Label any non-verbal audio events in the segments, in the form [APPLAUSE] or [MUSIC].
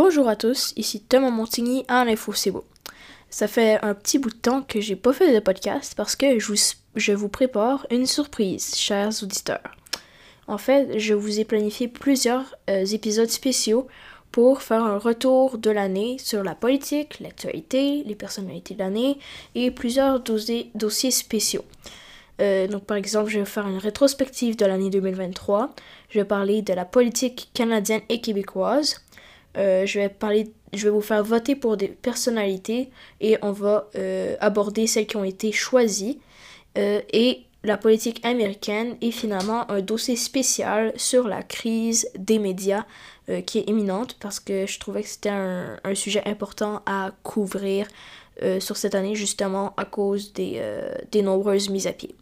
Bonjour à tous, ici Thomas Montigny à l'Info C'est. Ça fait un petit bout de temps que j'ai pas fait de podcast parce que je vous, je vous prépare une surprise, chers auditeurs. En fait, je vous ai planifié plusieurs euh, épisodes spéciaux pour faire un retour de l'année sur la politique, l'actualité, les personnalités de l'année et plusieurs dossiers spéciaux. Euh, donc, par exemple, je vais faire une rétrospective de l'année 2023. Je vais parler de la politique canadienne et québécoise. Euh, je vais parler, je vais vous faire voter pour des personnalités et on va euh, aborder celles qui ont été choisies et la politique américaine et finalement un dossier spécial sur la crise des médias qui est imminente parce que je trouvais que c'était un, un, sujet important à couvrir sur cette année justement à cause des, des nombreuses mises à pied.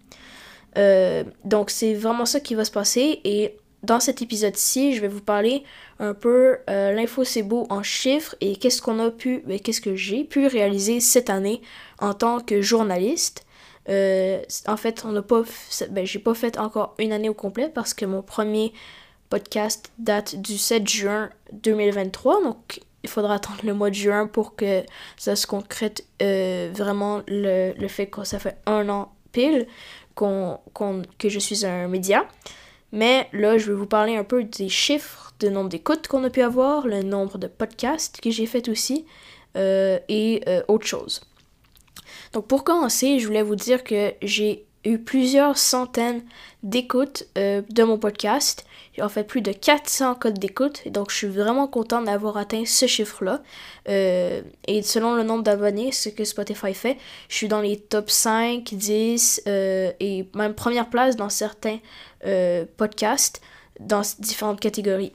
Euh, donc c'est vraiment ça qui va se passer et dans cet épisode-ci, je vais vous parler un peu euh, l'info c'est beau en chiffres et qu'est-ce qu'on a pu, ben, qu'est-ce que j'ai pu réaliser cette année en tant que journaliste. Euh, en fait, on n'a pas, ben, j'ai pas fait encore une année au complet parce que mon premier podcast date du 7 juin 2023, donc il faudra attendre le mois de juin pour que ça se concrète vraiment le, le fait que ça fait un an pile que je suis un média. Mais là, je vais vous parler un peu des chiffres, du nombre d'écoutes qu'on a pu avoir, le nombre de podcasts que j'ai fait aussi, euh, et euh, autre chose. Donc pour commencer, je voulais vous dire que j'ai eu plusieurs centaines d'écoutes euh, de mon podcast. J'ai en fait plus de 400 codes d'écoute. Donc je suis vraiment content d'avoir atteint ce chiffre-là. Euh, et selon le nombre d'abonnés, ce que Spotify fait, je suis dans les top 5, 10 euh, et même première place dans certains podcasts dans différentes catégories.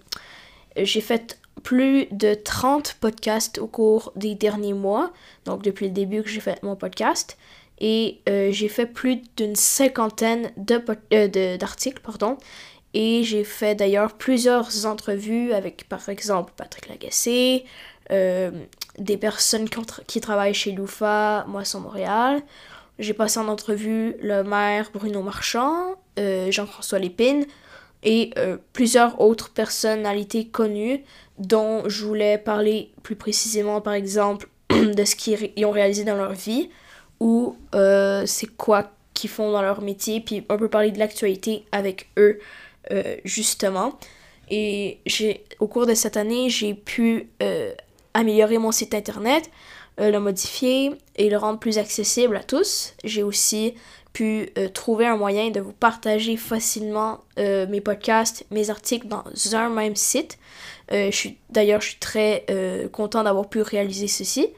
J'ai fait plus de 30 podcasts au cours des derniers mois, donc depuis le début que j'ai fait mon podcast et euh, j'ai fait plus d'une cinquantaine euh, d'articles, pardon, et j'ai fait d'ailleurs plusieurs entrevues avec par exemple Patrick Lagacé, euh, des personnes qui, travaillent chez Loufa, Moisson Montréal. J'ai passé en entrevue le maire Bruno Marchand, Jean-François Lépine et plusieurs autres personnalités connues dont je voulais parler plus précisément par exemple [CLEARS THROAT] de ce qu'ils ont réalisé dans leur vie ou euh, c'est quoi qu'ils font dans leur métier, puis on peut parler de l'actualité avec eux, euh, justement. Et au cours de cette année, j'ai pu euh, améliorer mon site internet, le modifier et le rendre plus accessible à tous. J'ai aussi pu trouver un moyen de vous partager facilement mes podcasts, mes articles dans un même site. je d'ailleurs, je suis très content d'avoir pu réaliser ceci.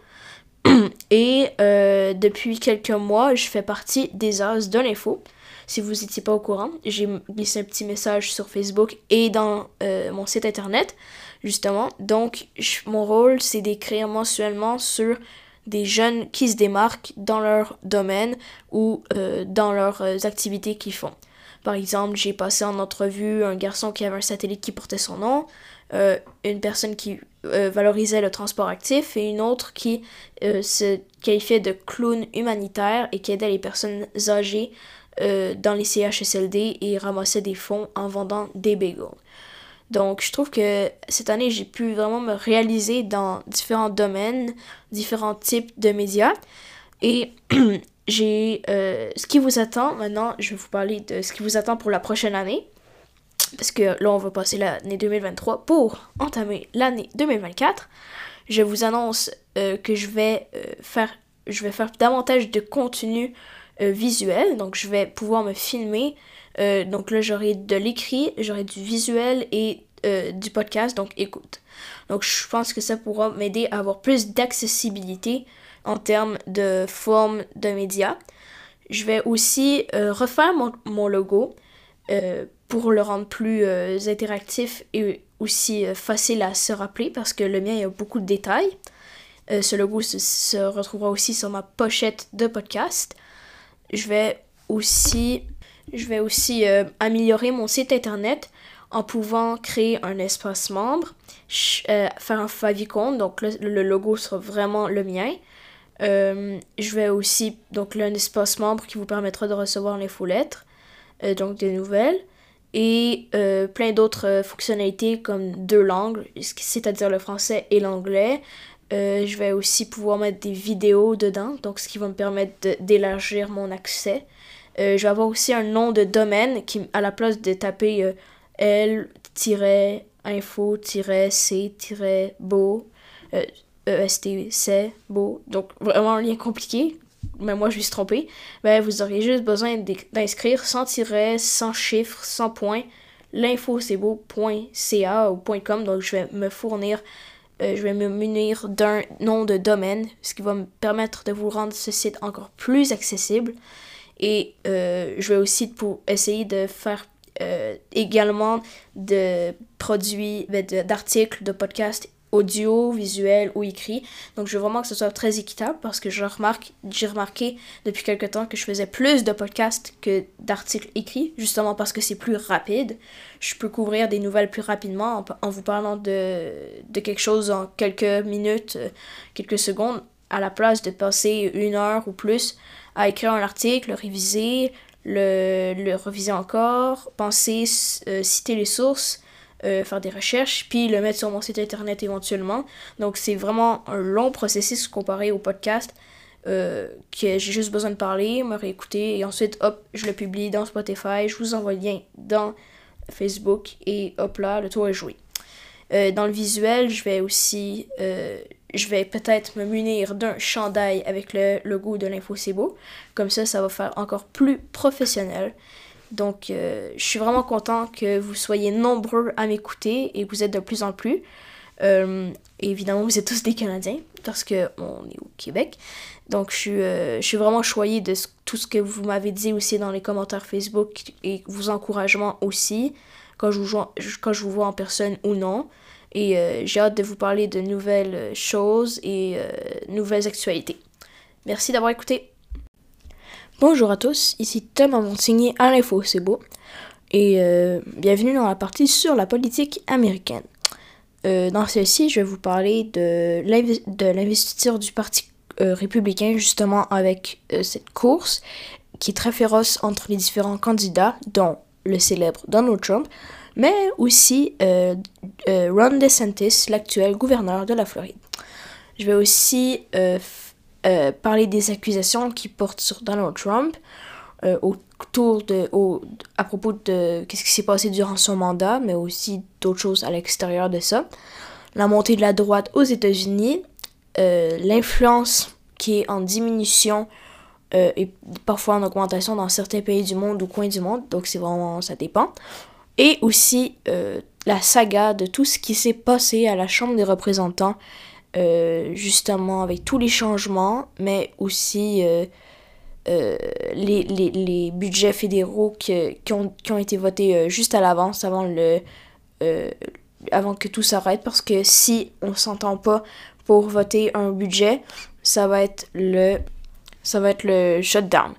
Et euh, depuis quelques mois, je fais partie des As de l'info. Si vous n'étiez pas au courant, j'ai glissé un petit message sur Facebook et dans euh, mon site internet, justement. Donc, mon rôle, c'est d'écrire mensuellement sur des jeunes qui se démarquent dans leur domaine ou euh, dans leurs activités qu'ils font. Par exemple, j'ai passé en entrevue un garçon qui avait un satellite qui portait son nom, une personne qui euh, valorisait le transport actif et une autre qui euh, se qualifiait de clown humanitaire et qui aidait les personnes âgées dans les CHSLD et ramassait des fonds en vendant des bagels. Donc, je trouve que cette année, j'ai pu vraiment me réaliser dans différents domaines, différents types de médias. Et [CLEARS THROAT] j'ai ce qui vous attend. Maintenant, je vais vous parler de ce qui vous attend pour la prochaine année parce que là on va passer l'année 2023 pour entamer l'année 2024. Je vous annonce euh, que je vais euh, faire je vais faire davantage de contenu euh, visuel, donc je vais pouvoir me filmer. donc là j'aurai de l'écrit, j'aurai du visuel et du podcast, donc écoute. Donc je pense que ça pourra m'aider à avoir plus d'accessibilité en termes de forme de médias. Je vais aussi refaire mon, mon logo pour le rendre plus euh, interactif et aussi euh, facile à se rappeler parce que le mien il a beaucoup de détails. Euh, ce logo se, retrouvera aussi sur ma pochette de podcast. Je vais aussi, je vais aussi améliorer mon site internet en pouvant créer un espace membre, faire un favicon, donc le, logo sera vraiment le mien. je vais aussi, donc là, un espace membre qui vous permettra de recevoir les lettres, donc des nouvelles et plein d'autres fonctionnalités comme deux langues, c'est-à-dire le français et l'anglais. je vais aussi pouvoir mettre des vidéos dedans, donc ce qui va me permettre d'élargir mon accès. je vais avoir aussi un nom de domaine qui, à la place de taper l-info-c-beau, EST, c'est beau. Donc, vraiment un lien compliqué. Mais moi, je me suis trompée. Ben, vous auriez juste besoin d'inscrire sans tiret, sans chiffre, sans point. L'info, c'est beau.ca ou .com. Donc, je vais me fournir, euh, je vais me munir d'un nom de domaine, ce qui va me permettre de vous rendre ce site encore plus accessible. Et euh, je vais aussi pour essayer de faire euh, également de produits, ben, d'articles, de podcasts audio, visuel ou écrit. Donc je veux vraiment que ce soit très équitable parce que j'ai remarqué depuis quelque temps que je faisais plus de podcasts que d'articles écrits, justement parce que c'est plus rapide. Je peux couvrir des nouvelles plus rapidement en, vous parlant de, quelque chose en quelques minutes, euh, quelques secondes, à la place de passer une heure ou plus à écrire un article, le réviser, le, le réviser encore, penser, euh, citer les sources euh, faire des recherches, puis le mettre sur mon site internet éventuellement. Donc c'est vraiment un long processus comparé au podcast. Euh, que j'ai juste besoin de parler, me réécouter et ensuite hop, je le publie dans Spotify, je vous envoie le lien dans Facebook et hop là, le tour est joué. Euh, dans le visuel, je vais aussi, je vais peut-être me munir d'un chandail avec le logo de l'Info C'est. Comme ça, ça va faire encore plus professionnel. Donc, euh, je suis vraiment content que vous soyez nombreux à m'écouter et vous êtes de plus en plus. Euh, évidemment, vous êtes tous des Canadiens parce qu'on est au Québec. Donc, je suis, euh, vraiment choyée de tout ce que vous m'avez dit aussi dans les commentaires Facebook et vos encouragements aussi, quand je vous, quand je vous vois en personne ou non. Et j'ai hâte de vous parler de nouvelles choses et nouvelles actualités. Merci d'avoir écouté. Bonjour à tous, ici Tom à Montigny à l'info, c'est beau. Et euh, bienvenue dans la partie sur la politique américaine. Euh, dans celle-ci, je vais vous parler de l'investiture du Parti euh, républicain, justement avec cette course qui est très féroce entre les différents candidats, dont le célèbre Donald Trump, mais aussi Ron DeSantis, l'actuel gouverneur de la Floride. Je vais aussi euh, parler des accusations qui portent sur Donald Trump euh, autour de, à propos de qu'est-ce qui s'est passé durant son mandat, mais aussi d'autres choses à l'extérieur de ça. La montée de la droite aux États-Unis, euh, l'influence qui est en diminution et parfois en augmentation dans certains pays du monde ou coins du monde, donc c'est vraiment, ça dépend. Et aussi la saga de tout ce qui s'est passé à la Chambre des représentants euh, justement avec tous les changements, mais aussi euh, euh, les, les, les, budgets fédéraux qui, ont, qui ont été votés juste à l'avance, avant, avant que tout s'arrête, parce que si on s'entend pas pour voter un budget, ça va être le, ça va être le shutdown.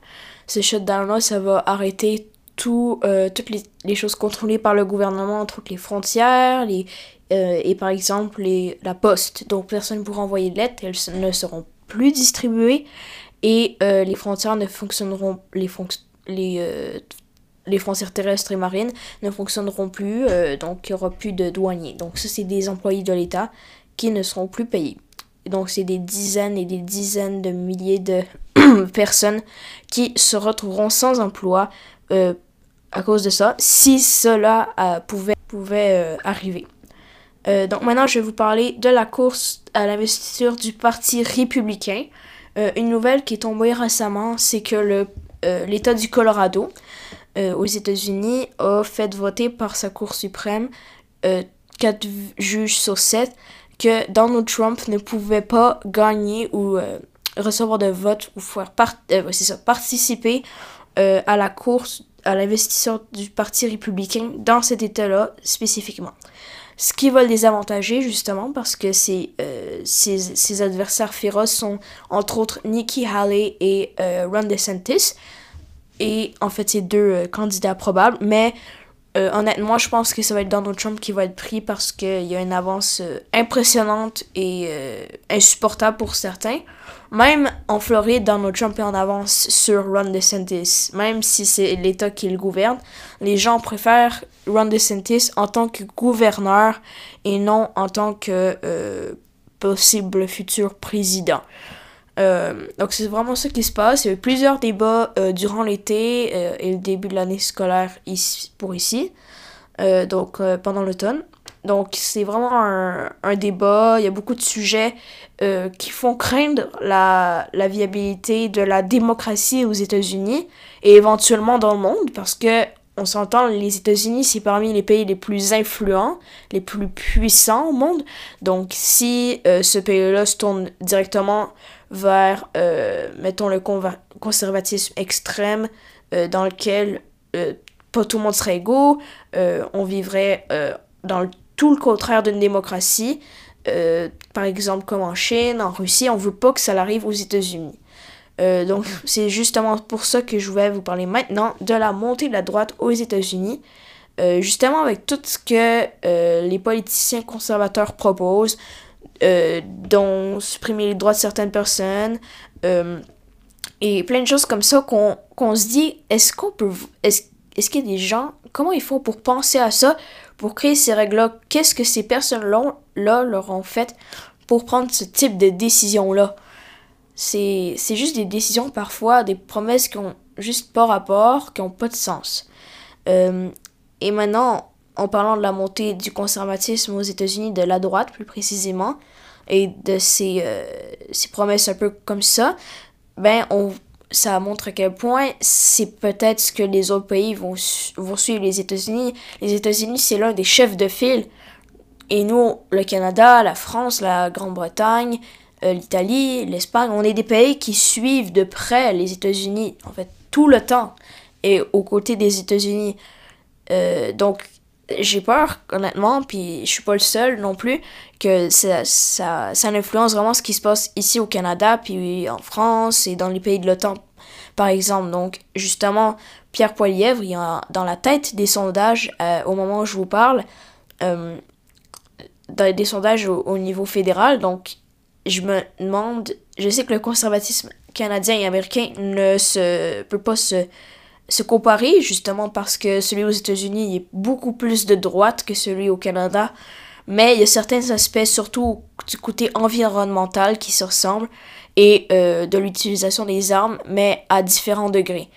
Ce shutdown-là, ça va arrêter tout, toutes les, les, choses contrôlées par le gouvernement, toutes les frontières, les, euh, et par exemple les, la poste. Donc personne ne pourra envoyer de lettres, elles ne seront plus distribuées et euh, les frontières ne fonctionneront, les, les, euh, les frontières terrestres et marines ne fonctionneront plus, donc il n'y aura plus de douaniers. Donc ça c'est des employés de l'État qui ne seront plus payés. Donc c'est des dizaines et des dizaines de milliers de [CLEARS THROAT] personnes qui se retrouveront sans emploi à cause de ça, si cela pouvait, pouvait arriver. Euh, donc maintenant, je vais vous parler de la course à l'investiture du Parti républicain. Euh, une nouvelle qui est tombée récemment, c'est que euh, l'État du Colorado aux États-Unis a fait voter par sa Cour suprême, quatre juges sur sept, que Donald Trump ne pouvait pas gagner ou recevoir de vote ou faire participer à la course à l'investiture du Parti républicain dans cet État-là spécifiquement ce qui va le désavantager justement parce que ses, euh, ses, adversaires féroces sont entre autres Nikki Haley et euh, Ron DeSantis. Et en fait, c'est deux euh, candidats probables, mais Euh, honnêtement, je pense que ça va être Donald Trump qui va être pris parce qu'il y a une avance euh, impressionnante et euh, insupportable pour certains. Même en Floride, Donald Trump est en avance sur Ron DeSantis. Même si c'est l'État qui le gouverne, les gens préfèrent Ron DeSantis en tant que gouverneur et non en tant que possible futur président. Euh, donc c'est vraiment ça qui se passe. Il y a eu plusieurs débats euh, durant l'été euh, et le début de l'année scolaire ici, pour ici, donc pendant l'automne. Donc c'est vraiment un, débat, il y a beaucoup de sujets qui font craindre la, viabilité de la démocratie aux États-Unis et éventuellement dans le monde parce que on s'entend, les États-Unis, c'est parmi les pays les plus influents, les plus puissants au monde. Donc, si ce pays-là se tourne directement vers, euh, mettons, le conservatisme extrême euh, dans lequel euh, pas tout le monde serait égaux, on vivrait dans tout le contraire d'une démocratie, par exemple comme en Chine, en Russie, on veut pas que ça arrive aux États-Unis. donc [LAUGHS] c'est justement pour ça que je voulais vous parler maintenant de la montée de la droite aux États-Unis. justement avec tout ce que les politiciens conservateurs proposent, euh, dont supprimer les droits de certaines personnes, euh, et plein de choses comme ça qu'on se dit, est-ce qu'on peut... Est-ce est qu'il y a des gens, comment ils font pour penser à ça, pour créer ces règles-là? Qu'est-ce que ces personnes-là leur ont fait pour prendre ce type de décision-là? C'est juste des décisions parfois, des promesses qui ont juste pas rapport, qui ont pas de sens. Euh, et maintenant, en parlant de la montée du conservatisme aux États-Unis, de la droite plus précisément, et de ces, euh, ces promesses un peu comme ça, ben on, ça montre à quel point c'est peut-être ce que les autres pays vont, vont suivre les États-Unis. Les États-Unis, c'est l'un des chefs de file. Et nous, le Canada, la France, la Grande-Bretagne, euh, l'Italie, l'Espagne, on est des pays qui suivent de près les États-Unis, en fait, tout le temps, et aux côtés des États-Unis. Euh, donc, j'ai peur, honnêtement, puis je suis pas le seul non plus, que ça, ça, ça influence vraiment ce qui se passe ici au Canada, puis en France et dans les pays de l'OTAN, par exemple. Donc, justement, Pierre Poilièvre, il est dans la tête des sondages euh, au moment où je vous parle, euh, des sondages au, niveau fédéral. Donc, je me demande, je sais que le conservatisme canadien et américain ne se peut pas se se comparer, justement parce que celui aux États-Unis est beaucoup plus de droite que celui au Canada. Mais il y a certains aspects, surtout du côté environnemental, qui se ressemblent et euh, de l'utilisation des armes, mais à différents degrés.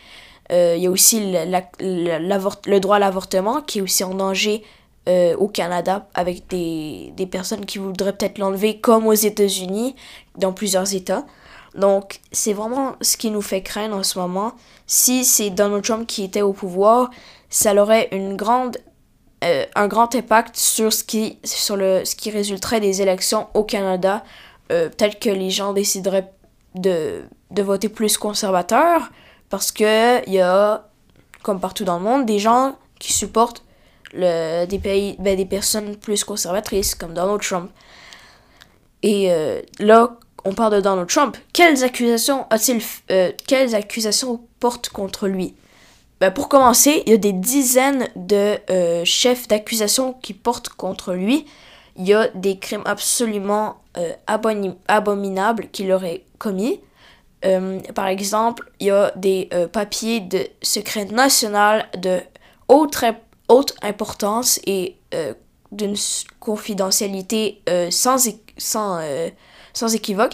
Euh, il y a aussi le droit à l'avortement qui est aussi en danger euh, au Canada avec des, des personnes qui voudraient peut-être l'enlever comme aux États-Unis, dans plusieurs États. Donc, c'est vraiment ce qui nous fait craindre en ce moment. Si c'est Donald Trump qui était au pouvoir, ça aurait une grande, euh, un grand impact sur ce qui, sur le, ce qui résulterait des élections au Canada. Euh, peut-être que les gens décideraient de, de voter plus conservateur parce qu'il y a, comme partout dans le monde, des gens qui supportent le, des, pays, ben, des personnes plus conservatrices comme Donald Trump. Et euh, là, on parle de Donald Trump, quelles accusations a-t-il, euh, quelles accusations porte contre lui? Ben Pour commencer, il y a des dizaines de euh, chefs d'accusation qui portent contre lui. Il y a des crimes absolument euh, abominables qu'il aurait commis. par exemple, il y a des papiers de secret national de haute, importance et d'une confidentialité sans sans équivoque,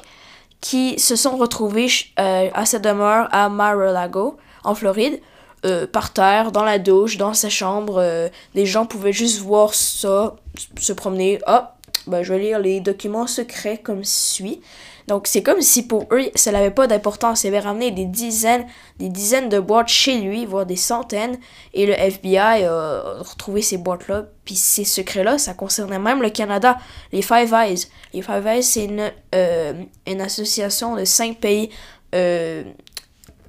qui se sont retrouvés euh, à sa demeure à Mar-a-Lago, en Floride, euh, par terre, dans la douche, dans sa chambre. Euh, les gens pouvaient juste voir ça, se promener. Ah, ben, je vais lire les documents secrets comme suit. Donc c'est comme si pour eux, ça n'avait pas d'importance. Il avait ramené des dizaines, des dizaines de boîtes chez lui, voire des centaines. Et le FBI a retrouvé ces boîtes-là. Puis ces secrets-là, ça concernait même le Canada. Les Five Eyes. Les Five Eyes, c'est une, euh, une association de cinq pays euh,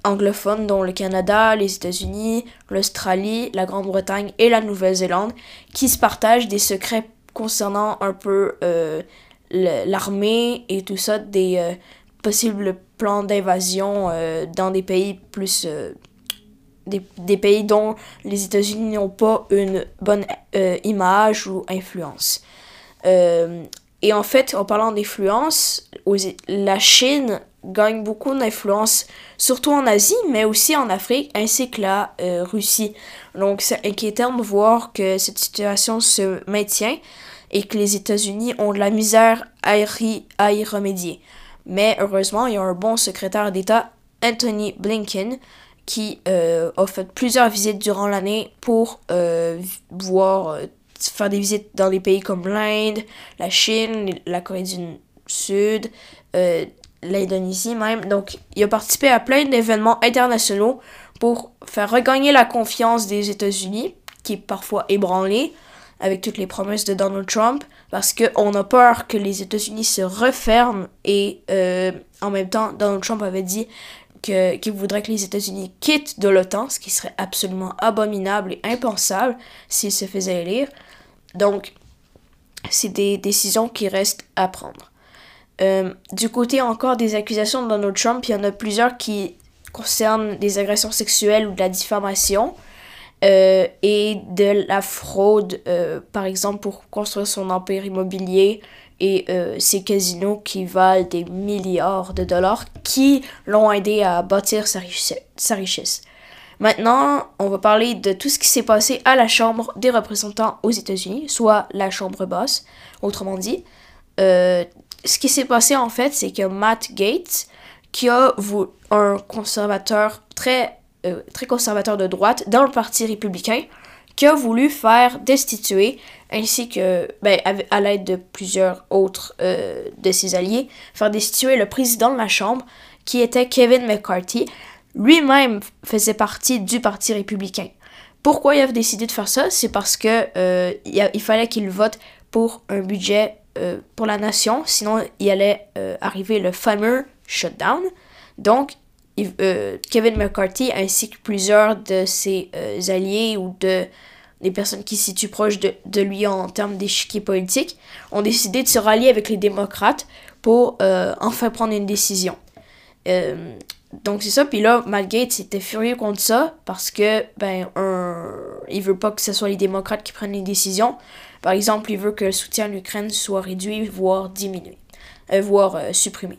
anglophones, dont le Canada, les États-Unis, l'Australie, la Grande-Bretagne et la Nouvelle-Zélande, qui se partagent des secrets concernant un peu... Euh, l'armée et tout ça, des euh, possibles plans d'invasion euh, dans des pays plus, euh, des, pays dont les États-Unis n'ont pas une bonne image ou influence. Et en fait, en parlant d'influence, la Chine gagne beaucoup d'influence, surtout en Asie, mais aussi en Afrique, ainsi que la Russie. Donc c'est inquiétant de voir que cette situation se maintient et que les États-Unis ont de la misère à y, remédier. Mais heureusement, il y a un bon secrétaire d'État, Anthony Blinken, qui euh, a fait plusieurs visites durant l'année pour euh, voir, euh, faire des visites dans des pays comme l'Inde, la Chine, la Corée du Sud, l'Indonésie même. Donc, il a participé à plein d'événements internationaux pour faire regagner la confiance des États-Unis, qui est parfois ébranlée avec toutes les promesses de Donald Trump, parce qu'on a peur que les États-Unis se referment et en même temps, Donald Trump avait dit qu'il voudrait que les États-Unis quittent de l'OTAN, ce qui serait absolument abominable et impensable s'ils se faisaient élire. Donc, c'est des décisions qui restent à prendre. Euh, du côté encore des accusations de Donald Trump, il y en a plusieurs qui concernent des agressions sexuelles ou de la diffamation euh, et de la fraude, euh, par exemple pour construire son empire immobilier et euh, ces casinos qui valent des milliards de dollars qui l'ont aidé à bâtir sa, richesse. Maintenant, on va parler de tout ce qui s'est passé à la Chambre des représentants aux États-Unis, soit la Chambre basse, autrement dit. Euh, ce qui s'est passé en fait, c'est que Matt Gates, qui a un conservateur très, euh, très conservateur de droite dans le Parti républicain, qui a voulu faire destituer, ainsi que, ben, à l'aide de plusieurs autres euh, de ses alliés, faire destituer le président de la Chambre, qui était Kevin McCarthy. Lui-même faisait partie du Parti républicain. Pourquoi il a décidé de faire ça? C'est parce que euh, il, fallait qu'il vote pour un budget pour la nation, sinon il allait arriver le fameux shutdown. Donc, euh, Kevin McCarthy ainsi que plusieurs de ses euh, alliés ou de des personnes qui se situent proches de, de lui en termes d'échiquier politique ont décidé de se rallier avec les démocrates pour euh, enfin prendre une décision. donc c'est ça, puis là, Matt Gates était furieux contre ça parce que ben un, il veut pas que ce soit les démocrates qui prennent les décisions. Par exemple, il veut que le soutien à l'Ukraine soit réduit, voire diminué, voire supprimé.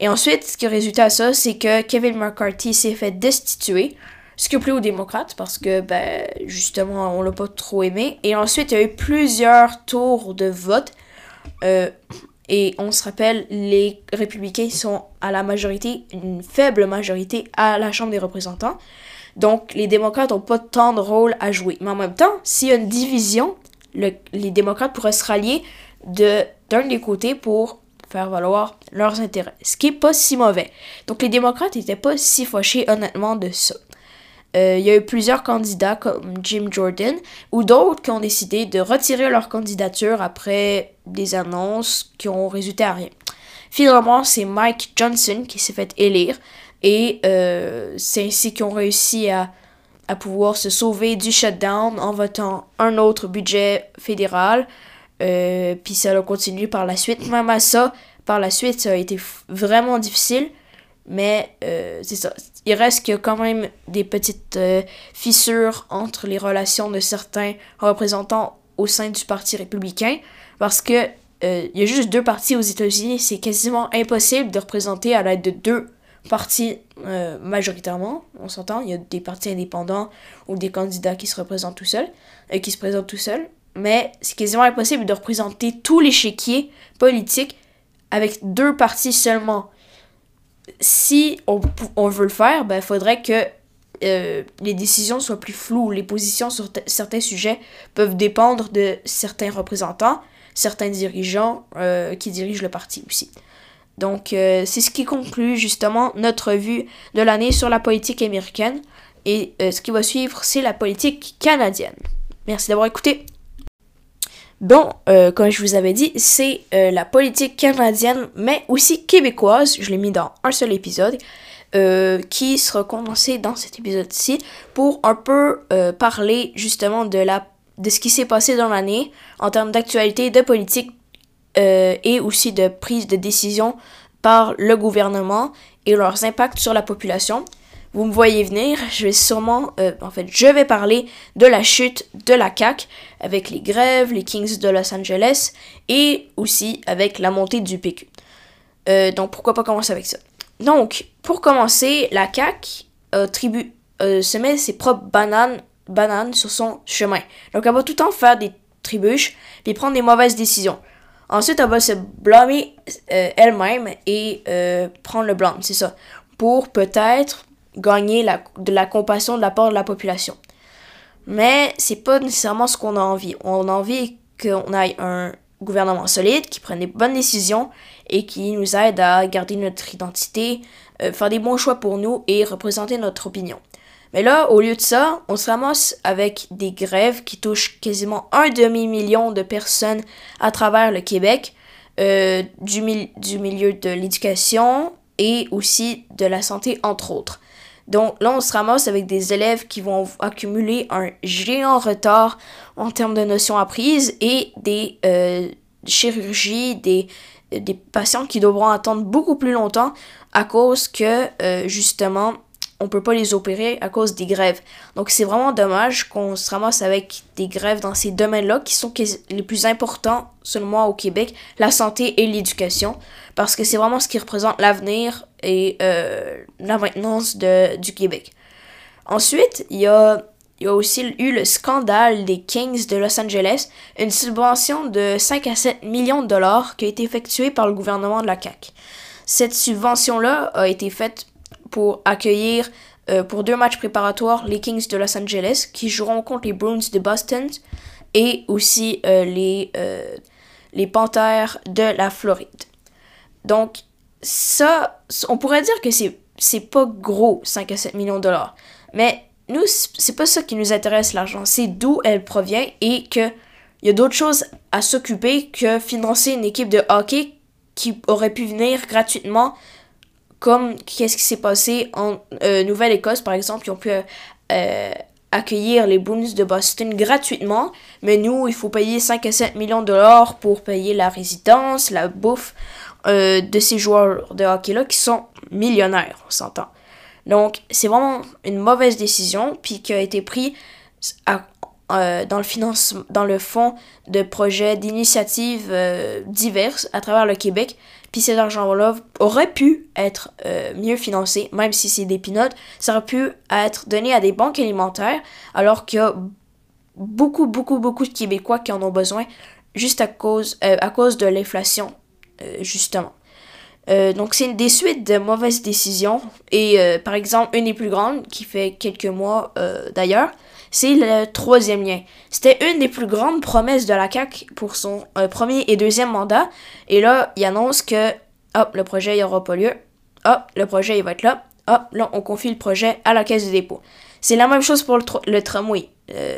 Et ensuite, ce qui a résulté à ça, c'est que Kevin McCarthy s'est fait destituer, ce qui plu aux démocrates parce que, ben, justement, on l'a pas trop aimé. Et ensuite, il y a eu plusieurs tours de vote. Euh, et on se rappelle, les républicains sont à la majorité, une faible majorité à la Chambre des représentants. Donc, les démocrates n'ont pas tant de rôle à jouer. Mais en même temps, s'il y a une division, les démocrates pourraient se rallier d'un des côtés pour faire valoir leurs intérêts, ce qui est pas si mauvais. Donc les démocrates n'étaient pas si fâchés honnêtement de ça. Euh, il y a eu plusieurs candidats comme Jim Jordan ou d'autres qui ont décidé de retirer leur candidature après des annonces qui ont résulté à rien. Finalement, c'est Mike Johnson qui s'est fait élire et euh, c'est ainsi qu'ils ont réussi à, à pouvoir se sauver du shutdown en votant un autre budget fédéral, euh, puis ça a continué par la suite. Même à ça, par la suite, ça a été vraiment difficile. Mais euh, c'est ça. Il reste quand même des petites euh, fissures entre les relations de certains représentants au sein du Parti républicain. Parce que il y a juste deux partis aux États-Unis. C'est quasiment impossible de représenter à l'aide de deux partis majoritairement. On s'entend. Il y a des partis indépendants ou des candidats qui se représentent tout qui se présentent tout seuls mais c'est quasiment impossible de représenter tous les chéquiers politiques avec deux partis seulement. Si on, veut le faire, ben, il faudrait que euh, les décisions soient plus floues. Les positions sur certains sujets peuvent dépendre de certains représentants, certains dirigeants euh, qui dirigent le parti aussi. Donc, euh, c'est ce qui conclut justement notre vue de l'année sur la politique américaine. Et ce qui va suivre, c'est la politique canadienne. Merci d'avoir écouté. Bon, euh, comme je vous avais dit, c'est euh, la politique canadienne, mais aussi québécoise, je l'ai mis dans un seul épisode, euh, qui sera condensé dans cet épisode-ci pour un peu parler justement de, la, de ce qui s'est passé dans l'année en termes d'actualité, de politique et aussi de prise de décision par le gouvernement et leurs impacts sur la population. Vous me voyez venir, je vais sûrement, euh, en fait, je vais parler de la chute de la CAQ avec les grèves, les Kings de Los Angeles et aussi avec la montée du PQ. Euh, donc pourquoi pas commencer avec ça? Donc, pour commencer, la CAQ tribu, se met ses propres bananes, bananes sur son chemin. Donc elle va tout le temps faire des tribuches puis prendre des mauvaises décisions. Ensuite, elle va se blâmer elle-même et prendre le blâme, c'est ça. Pour peut-être gagner de la compassion de la part de la population. Mais c'est pas nécessairement ce qu'on a envie. On a envie qu'on ait un gouvernement solide qui prenne des bonnes décisions et qui nous aide à garder notre identité, euh, faire des bons choix pour nous et représenter notre opinion. Mais là, au lieu de ça, on se ramasse avec des grèves qui touchent quasiment un demi-million de personnes à travers le Québec, euh, du milieu de l'éducation et aussi de la santé, entre autres. Donc là, on se ramasse avec des élèves qui vont accumuler un géant retard en termes de notions apprises et des euh, chirurgies, des, patients qui devront attendre beaucoup plus longtemps à cause que, euh, justement, on peut pas les opérer à cause des grèves. Donc c'est vraiment dommage qu'on se ramasse avec des grèves dans ces domaines-là qui sont les plus importants, moi, au Québec, la santé et l'éducation, parce que c'est vraiment ce qui représente l'avenir et euh, la maintenance de, du Québec. Ensuite, il y a, y a aussi eu le scandale des Kings de Los Angeles, une subvention de 5 à 7 millions de dollars qui a été effectuée par le gouvernement de la CAQ. Cette subvention-là a été faite pour accueillir euh, pour deux matchs préparatoires les Kings de Los Angeles qui joueront contre les Bruins de Boston et aussi euh, les, euh, les Panthers de la Floride. Donc, ça, on pourrait dire que c'est, pas gros, 5 à 7 millions de dollars. Mais nous, c'est pas ça qui nous intéresse, l'argent. C'est d'où elle provient et que il y a d'autres choses à s'occuper que financer une équipe de hockey qui aurait pu venir gratuitement comme qu'est-ce qui s'est passé en euh, Nouvelle-Écosse, par exemple, ils ont pu euh, accueillir les Bruins de Boston gratuitement, mais nous, il faut payer 5 à 7 millions de dollars pour payer la résidence, la bouffe euh, de ces joueurs de hockey-là qui sont millionnaires, on s'entend. Donc, c'est vraiment une mauvaise décision, puis qui a été prise dans le financement, dans le fond de projets, d'initiatives diverses à travers le Québec, puis cet argent-là aurait pu être euh, mieux financé, même si c'est des pinottes, ça aurait pu être donné à des banques alimentaires, alors qu'il y a beaucoup, beaucoup, beaucoup de Québécois qui en ont besoin, juste à cause, euh, à cause de l'inflation, euh, justement. donc c'est des suites de mauvaises décisions, et par exemple, une des plus grandes, qui fait quelques mois d'ailleurs, c'est le troisième lien. C'était une des plus grandes promesses de la CAQ pour son euh, premier et deuxième mandat. Et là, il annonce que, le projet, il aura pas lieu. Hop, le projet, il va être là. Hop, là, on confie le projet à la caisse de dépôt. C'est la même chose pour le, tramway. Euh,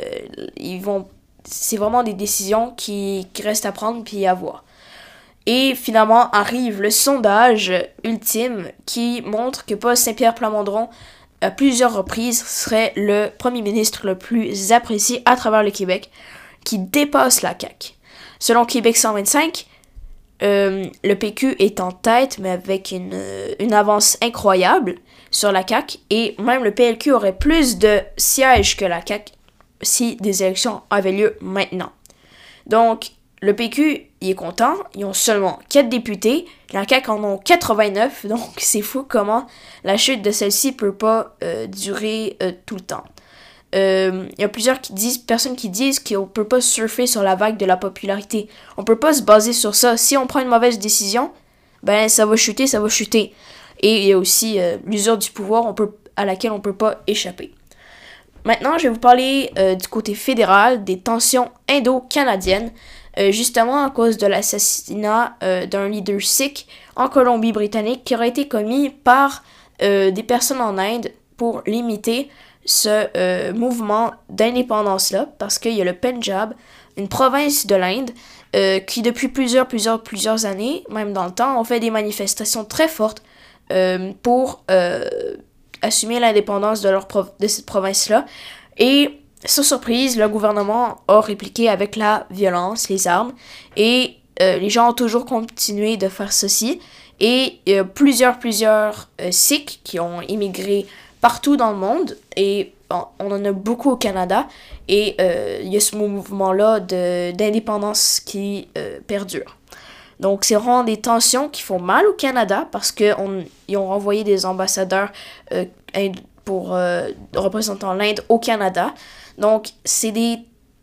ils vont... C'est vraiment des décisions qui, qui restent à prendre puis à voir. Et finalement arrive le sondage ultime qui montre que Paul Saint-Pierre Plamondron à plusieurs reprises serait le premier ministre le plus apprécié à travers le Québec, qui dépasse la CAQ. Selon Québec 125, euh, le PQ est en tête, mais avec une, euh, une, avance incroyable sur la CAQ, et même le PLQ aurait plus de sièges que la CAQ si des élections avaient lieu maintenant. Donc, le PQ, il est content. Ils ont seulement 4 députés. La CAQ en ont 89. [LAUGHS] Donc, c'est fou comment la chute de celle-ci peut pas euh, durer euh, tout le temps. Euh, il y a plusieurs personnes qui disent qu'on peut pas surfer sur la vague de la popularité. On peut pas se baser sur ça. Si on prend une mauvaise décision, ben ça va chuter, ça va chuter. Et il y a aussi l'usure du pouvoir à laquelle on peut pas échapper. Maintenant, je vais vous parler du côté fédéral des tensions indo-canadiennes. Euh, justement à cause de l'assassinat euh, d'un leader sikh en Colombie-Britannique qui aurait été commis par euh, des personnes en Inde pour limiter ce mouvement d'indépendance-là, parce qu'il y a le Punjab, une province de l'Inde, qui depuis plusieurs, plusieurs, plusieurs années, même dans le temps, ont fait des manifestations très fortes pour assumer l'indépendance de, leur de cette province-là. Et sans surprise, le gouvernement a répliqué avec la violence, les armes, et euh, les gens ont toujours continué de faire ceci. Et plusieurs, plusieurs euh, Sikhs qui ont immigré partout dans le monde et on en a beaucoup au Canada et il y a ce mouvement-là d'indépendance qui perdure. Donc, c'est vraiment des tensions qui font mal au Canada parce qu'ils ont renvoyé des ambassadeurs pour représentant l'Inde au Canada. Donc, c'est des,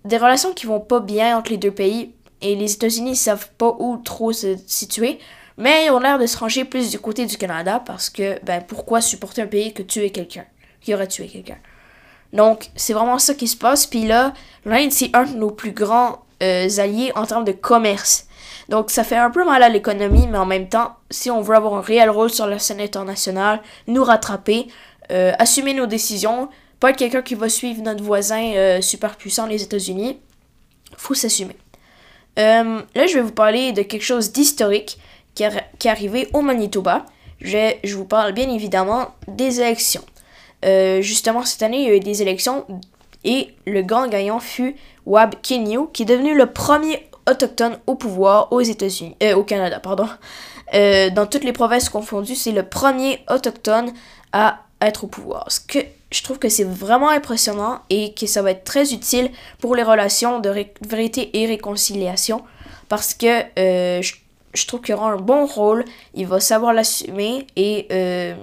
des relations qui vont pas bien entre les deux pays et les États-Unis savent pas où trop se situer. Mais ils ont l'air de se ranger plus du côté du Canada parce que, ben, pourquoi supporter un pays que tuer quelqu'un, qui aurait tué quelqu'un? Donc, c'est vraiment ça qui se passe. Puis là, l'Inde, c'est un de nos plus grands euh, alliés en termes de commerce. Donc, ça fait un peu mal à l'économie, mais en même temps, si on veut avoir un réel rôle sur la scène internationale, nous rattraper, euh, assumer nos décisions, pas être quelqu'un qui va suivre notre voisin euh, super puissant, les États-Unis, faut s'assumer. Euh, là, je vais vous parler de quelque chose d'historique qui, est arrivé au Manitoba. Je, vous parle bien évidemment des élections. Euh, justement, cette année, il y a eu des élections et le grand gagnant fut Wab Kinyu, qui est devenu le premier autochtone au pouvoir aux États-Unis, au Canada, pardon. dans toutes les provinces confondues, c'est le premier autochtone à être au pouvoir. Je trouve que c'est vraiment impressionnant et que ça va être très utile pour les relations de vérité et réconciliation parce que euh, je, trouve qu'il aura un bon rôle, il va savoir l'assumer et euh,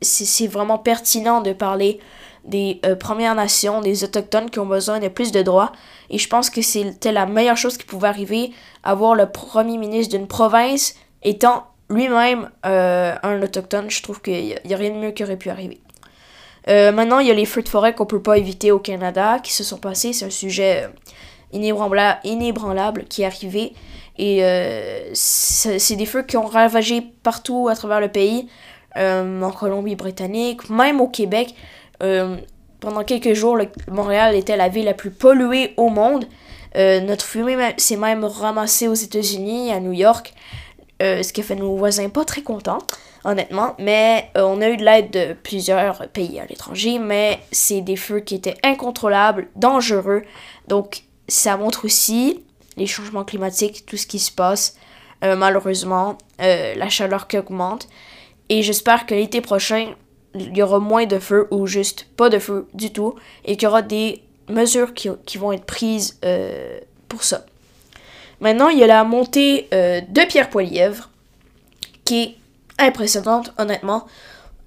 c'est vraiment pertinent de parler des euh, Premières Nations, des Autochtones qui ont besoin de plus de droits. Et je pense que c'était la meilleure chose qui pouvait arriver, avoir le premier ministre d'une province étant lui-même un Autochtone. Je trouve qu'il n'y a, a rien de mieux qui aurait pu arriver. Euh, maintenant, il y a les feux de forêt qu'on peut pas éviter au Canada qui se sont passés. C'est un sujet euh, inébranlable, qui est arrivé. Et euh, c'est des feux qui ont ravagé partout à travers le pays, en Colombie-Britannique, même au Québec. pendant quelques jours, Montréal était la ville la plus polluée au monde. notre fumée s'est même ramassée aux États-Unis, à New York, ce qui a fait nos voisins pas très contents honnêtement. Mais euh, on a eu de l'aide de plusieurs pays à l'étranger, mais c'est des feux qui étaient incontrôlables, dangereux. Donc ça montre aussi les changements climatiques, tout ce qui se passe, euh, malheureusement, euh, la chaleur qui augmente. Et j'espère que l'été prochain, il y aura moins de feux ou juste pas de feu du tout et qu'il y aura des mesures qui vont être prises pour ça. Maintenant, il y a la montée de Pierre Poilièvre qui est impressionnante, honnêtement.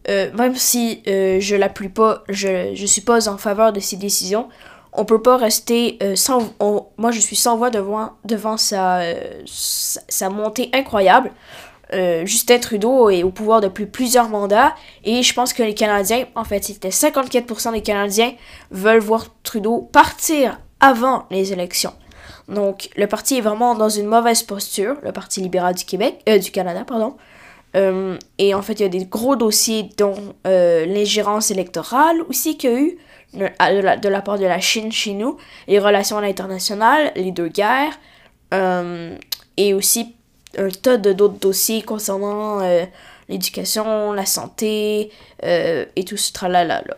Euh, même si euh, je l'appuie pas, je, suis pas en faveur de ses décisions, on peut pas rester euh, sans. moi, je suis sans voix devant, devant sa, sa, montée incroyable. Justin Trudeau est au pouvoir depuis plusieurs mandats et je pense que les Canadiens, en fait, c'était 54% des Canadiens veulent voir Trudeau partir avant les élections. Donc, le parti est vraiment dans une mauvaise posture, le Parti libéral du Québec, du Canada, pardon. Euh, et en fait, il y a des gros dossiers dont euh, l'ingérence électorale aussi qu'il y a eu de la, part de la Chine chez nous, les relations internationales, les deux guerres, euh, et aussi un tas d'autres dossiers concernant l'éducation, la santé et tout ce tralala là.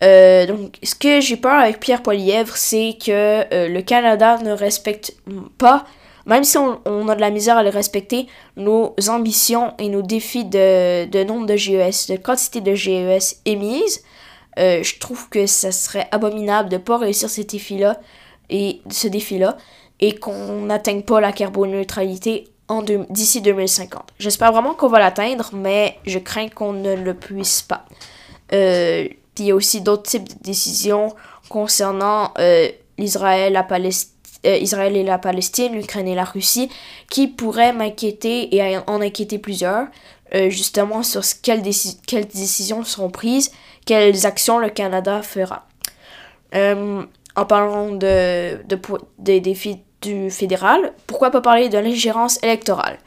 Donc, ce que j'ai peur avec Pierre Poilièvre, c'est que le Canada ne respecte pas même si on, a de la misère à les respecter, nos ambitions et nos défis de, nombre de GES, de quantité de GES émises, euh, je trouve que ça serait abominable de ne pas réussir ces défis-là et ce défi-là et qu'on n'atteigne pas la carboneutralité d'ici 2050. J'espère vraiment qu'on va l'atteindre, mais je crains qu'on ne le puisse pas. Euh, il y a aussi d'autres types de décisions concernant euh, euh, Israël et la Palestine, l'Ukraine et la Russie, qui pourraient m'inquiéter et en inquiéter plusieurs, euh, justement sur quelles, décisions seront prises, quelles actions le Canada fera. En parlant de, de, des défis du fédéral, pourquoi pas parler de l'ingérence électorale?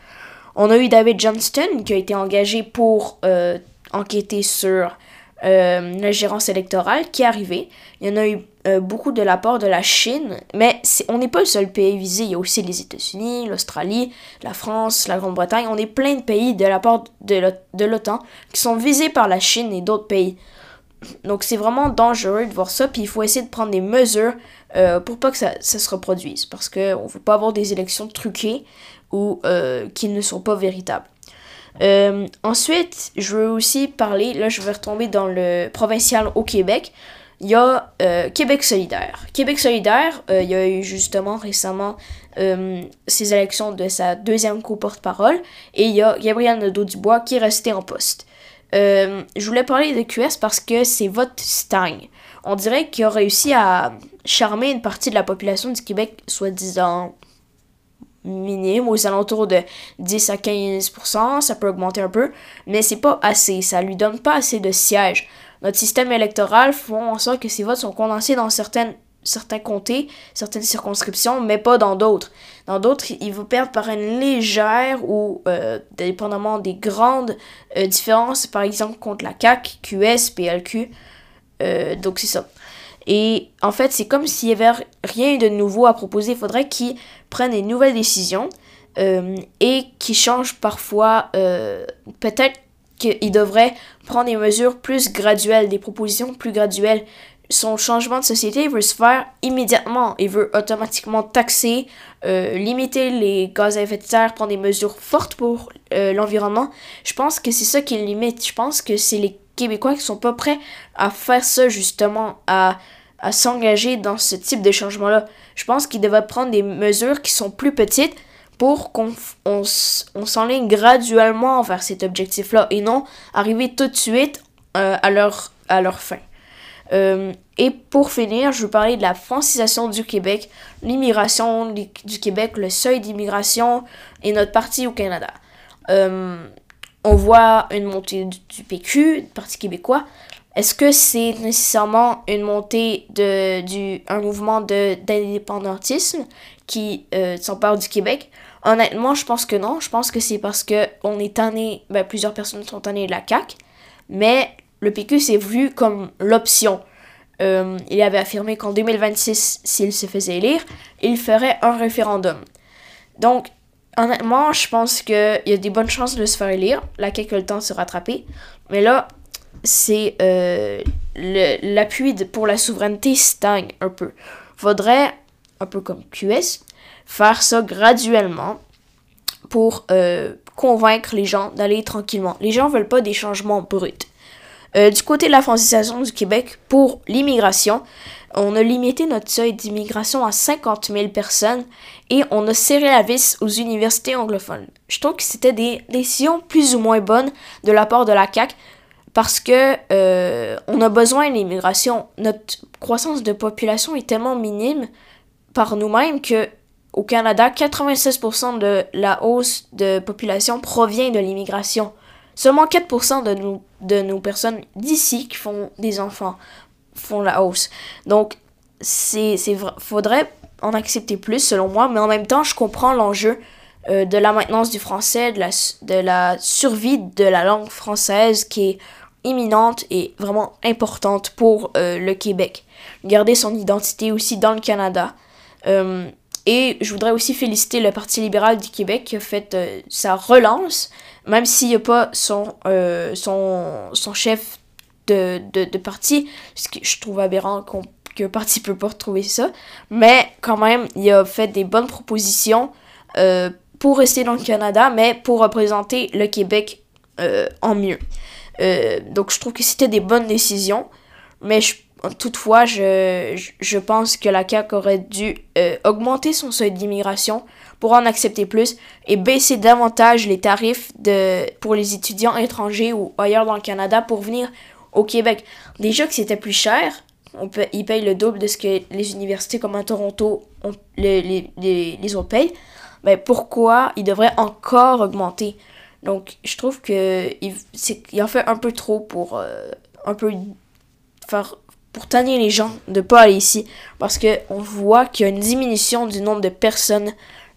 On a eu David Johnston qui a été engagé pour enquêter sur euh, l'ingérence électorale qui est arrivée. Il y en a eu euh, beaucoup de la part de la Chine, mais on n'est pas le seul pays visé. Il y a aussi les États-Unis, l'Australie, la France, la Grande-Bretagne. On est plein de pays de la part de l'OTAN qui sont visés par la Chine et d'autres pays. Donc c'est vraiment dangereux de voir ça, puis il faut essayer de prendre des mesures euh, pour pas que ça, ça, se reproduise, parce qu'on ne veut pas avoir des élections truquées ou qui ne sont pas véritables. Ensuite, je veux aussi parler, là je vais retomber dans le provincial au Québec. Il y a Québec solidaire. Québec solidaire, il y a eu justement récemment ses élections de sa deuxième co-porte-parole et il y a Gabriel Nadeau-Dubois qui est resté en poste. je voulais parler de QS parce que ses votes stagnent on dirait qu'il a réussi à charmer une partie de la population du Québec, soi-disant minime, aux alentours de 10 à 15%, ça peut augmenter un peu, mais c'est pas assez, ça lui donne pas assez de sièges. Notre système électoral fait en sorte que ces votes sont condensés dans certaines, certains comtés, certaines circonscriptions, mais pas dans d'autres. Dans d'autres, il vous perdre par une légère ou, euh, dépendamment des grandes euh, différences, par exemple contre la CAC, QS, PLQ, euh, donc c'est ça. Et en fait, c'est comme s'il n'y avait rien de nouveau à proposer. Il faudrait qu'ils prennent des nouvelles décisions euh, et qu'ils changent parfois. Euh, peut-être qu'ils devraient prendre des mesures plus graduelles, des propositions plus graduelles. Son changement de société veut se faire immédiatement. Il veut automatiquement taxer, limiter les gaz à effet de serre, prendre des mesures fortes pour l'environnement. Je pense que c'est ça qui limite. Je pense que c'est les Québécois qui sont pas prêts à faire ça justement, à, à s'engager dans ce type de changement-là. Je pense qu'ils devraient prendre des mesures qui sont plus petites pour qu'on on, s'enligne graduellement vers cet objectif-là et non arriver tout de suite euh, à, leur, à leur fin. Euh, et pour finir, je veux parler de la francisation du Québec, l'immigration du Québec, le seuil d'immigration et notre parti au Canada. Euh, on voit une montée du, PQ, du Parti québécois. Est-ce que c'est nécessairement une montée de du un mouvement d'indépendantisme qui euh, s'empare du Québec? Honnêtement, je pense que non. Je pense que c'est parce que on est tanné, ben, plusieurs personnes sont tannées de la CAQ, mais le PQ s'est vu comme l'option. Euh, il avait affirmé qu'en 2026, s'il se faisait élire, il ferait un référendum. Donc, honnêtement, je pense qu'il y a des bonnes chances de se faire élire. La quelques le temps se rattraper. Mais là, c'est euh, l'appui pour la souveraineté stagne un peu. Faudrait, un peu comme QS, faire ça graduellement pour euh, convaincre les gens d'aller tranquillement. Les gens veulent pas des changements bruts. Euh, du côté de la francisation du Québec, pour l'immigration, on a limité notre seuil d'immigration à 50 000 personnes et on a serré la vis aux universités anglophones. Je trouve que c'était des décisions plus ou moins bonnes de la part de la CAQ parce que euh, on a besoin de l'immigration. Notre croissance de population est tellement minime par nous-mêmes que au Canada, 96% de la hausse de population provient de l'immigration. Seulement 4% de, nous, de nos personnes d'ici qui font des enfants font la hausse. Donc, c'est faudrait en accepter plus selon moi, mais en même temps, je comprends l'enjeu euh, de la maintenance du français, de la, de la survie de la langue française qui est imminente et vraiment importante pour euh, le Québec. Garder son identité aussi dans le Canada. Euh, et je voudrais aussi féliciter le Parti libéral du Québec qui a fait sa relance, même s'il n'y a pas son, son, son chef de, de, parti, ce que je trouve aberrant qu'on qu'un parti peut pas retrouver ça. Mais quand même, il a fait des bonnes propositions euh, pour rester dans le Canada, mais pour représenter le Québec euh, en mieux. Euh, donc je trouve que c'était des bonnes décisions, mais toutefois, je, je, pense que la CAQ aurait dû augmenter son seuil d'immigration pour en accepter plus et baisser davantage les tarifs de, pour les étudiants étrangers ou ailleurs dans le Canada pour venir au Québec. Déjà que c'était plus cher, on peut, ils payent le double de ce que les universités comme à Toronto les, les, les, les payent. Mais pourquoi ils devraient encore augmenter? Donc, je trouve que en fait un peu trop pour euh, un peu faire pour tanner les gens de pas aller ici parce que on voit qu'il y a une diminution du nombre de personnes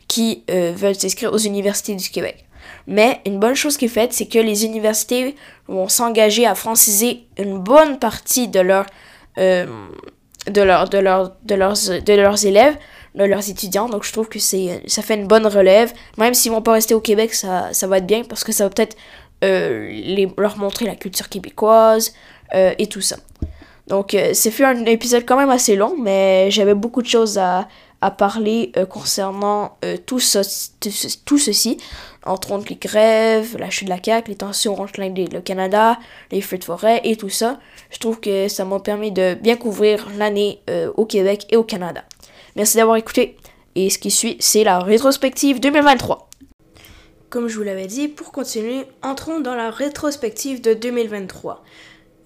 qui euh, veulent s'inscrire aux universités du Québec. Mais une bonne chose qui est faite, c'est que les universités vont s'engager à franciser une bonne partie de, leur, euh, de, leur, de, leur, de, leurs, de leurs élèves, de leurs étudiants. Donc je trouve que c'est, ça fait une bonne relève. Même s'ils vont pas rester au Québec, ça, ça va être bien parce que ça va peut-être euh, leur montrer la culture québécoise euh, et tout ça. Donc, c'est fait un épisode quand même assez long, mais j'avais beaucoup de choses à, à parler concernant tout, ça, tout, ceci. entre autres les grèves, la chute de la CAQ, les tensions entre l'Inde et le Canada, les feux de forêt et tout ça. Je trouve que ça m'a permis de bien couvrir l'année euh, au Québec et au Canada. Merci d'avoir écouté. Et ce qui suit, c'est la rétrospective 2023. Comme je vous l'avais dit, pour continuer, entrons dans la rétrospective de 2023.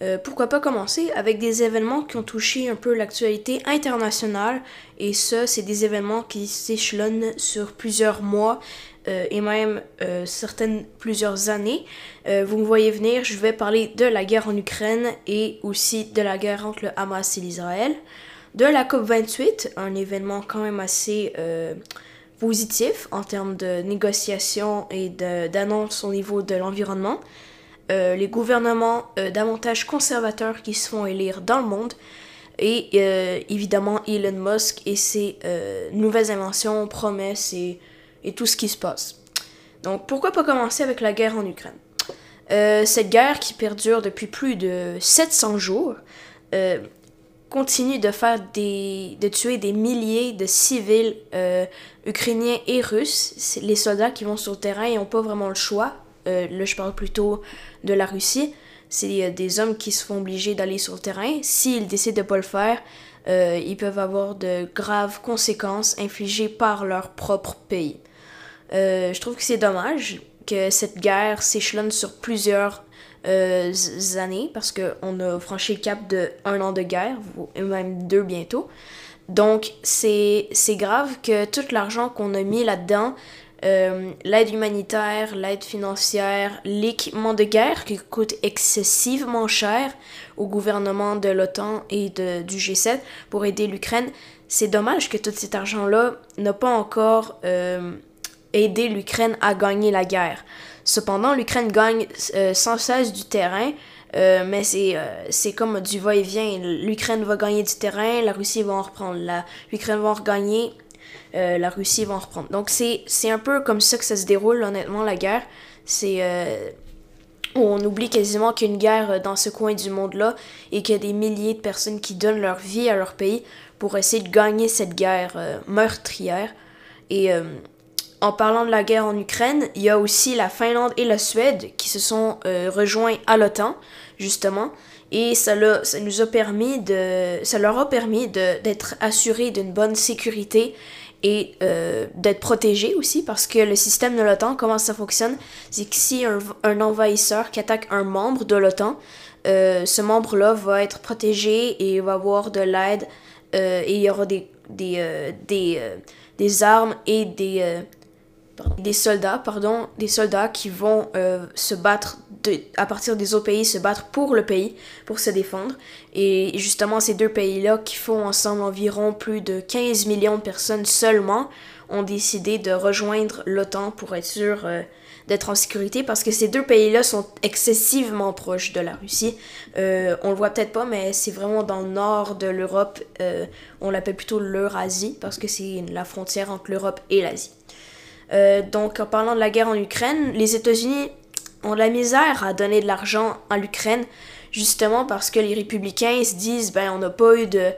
Euh, pourquoi pas commencer avec des événements qui ont touché un peu l'actualité internationale et ça, c'est des événements qui s'échelonnent sur plusieurs mois euh, et même euh, certaines plusieurs années. vous me voyez venir, je vais parler de la guerre en Ukraine et aussi de la guerre entre le Hamas et l'Israël, de la COP28, un événement quand même assez positif en termes de négociations et d'annonces au niveau de l'environnement. Euh, les gouvernements euh, davantage conservateurs qui se font élire dans le monde et euh, évidemment Elon Musk et ses nouvelles inventions, promesses et, tout ce qui se passe. Donc pourquoi pas commencer avec la guerre en Ukraine? Cette guerre qui perdure depuis plus de 700 jours continue de faire des, de tuer des milliers de civils ukrainiens et russes. Les soldats qui vont sur le terrain n'ont pas vraiment le choix euh, là je parle plutôt de la Russie, c'est euh, des hommes qui se font obligés d'aller sur le terrain. S'ils décident de pas le faire, euh, ils peuvent avoir de graves conséquences infligées par leur propre pays. je trouve que c'est dommage que cette guerre s'échelonne sur plusieurs années parce qu'on a franchi le cap de un an de guerre, et même deux bientôt. Donc c'est grave que tout l'argent qu'on a mis là-dedans, euh, l'aide humanitaire, l'aide financière, l'équipement de guerre qui coûte excessivement cher au gouvernement de l'OTAN et de, du G7 pour aider l'Ukraine. C'est dommage que tout cet argent-là n'a pas encore euh, aidé l'Ukraine à gagner la guerre. Cependant, l'Ukraine gagne euh, sans cesse du terrain, mais c'est c'est comme du va-et-vient. L'Ukraine va gagner du terrain, la Russie va en reprendre. L'Ukraine va en regagner, euh, la Russie va en reprendre. Donc c'est un peu comme ça que ça se déroule, honnêtement, la guerre. C'est... Euh, on oublie quasiment qu'il y a une guerre dans ce coin du monde-là et qu'il y a des milliers de personnes qui donnent leur vie à leur pays pour essayer de gagner cette guerre euh, meurtrière. Et en parlant de la guerre en Ukraine, il y a aussi la Finlande et la Suède qui se sont rejoints à l'OTAN, justement. Et ça, ça nous a permis de, ça leur a permis d'être assurés d'une bonne sécurité et euh, d'être protégé aussi parce que le système de l'OTAN, comment ça fonctionne, c'est que si un, envahisseur qui attaque un membre de l'OTAN, euh, ce membre-là va être protégé et va avoir de l'aide euh, et il y aura des, des, des, des armes et des, des soldats, pardon, des soldats qui vont se battre à partir des autres pays, se battre pour le pays, pour se défendre. Et justement, ces deux pays-là, qui font ensemble environ plus de 15 millions de personnes seulement, ont décidé de rejoindre l'OTAN pour être sûr euh, d'être en sécurité parce que ces deux pays-là sont excessivement proches de la Russie. Euh, on le voit peut-être pas, mais c'est vraiment dans le nord de l'Europe. Euh, on l'appelle plutôt l'Eurasie parce que c'est la frontière entre l'Europe et l'Asie. Donc en parlant de la guerre en Ukraine, les États-Unis ont la misère à donner de l'argent à l'Ukraine, justement parce que les républicains se disent, ben, on n'a pas eu de,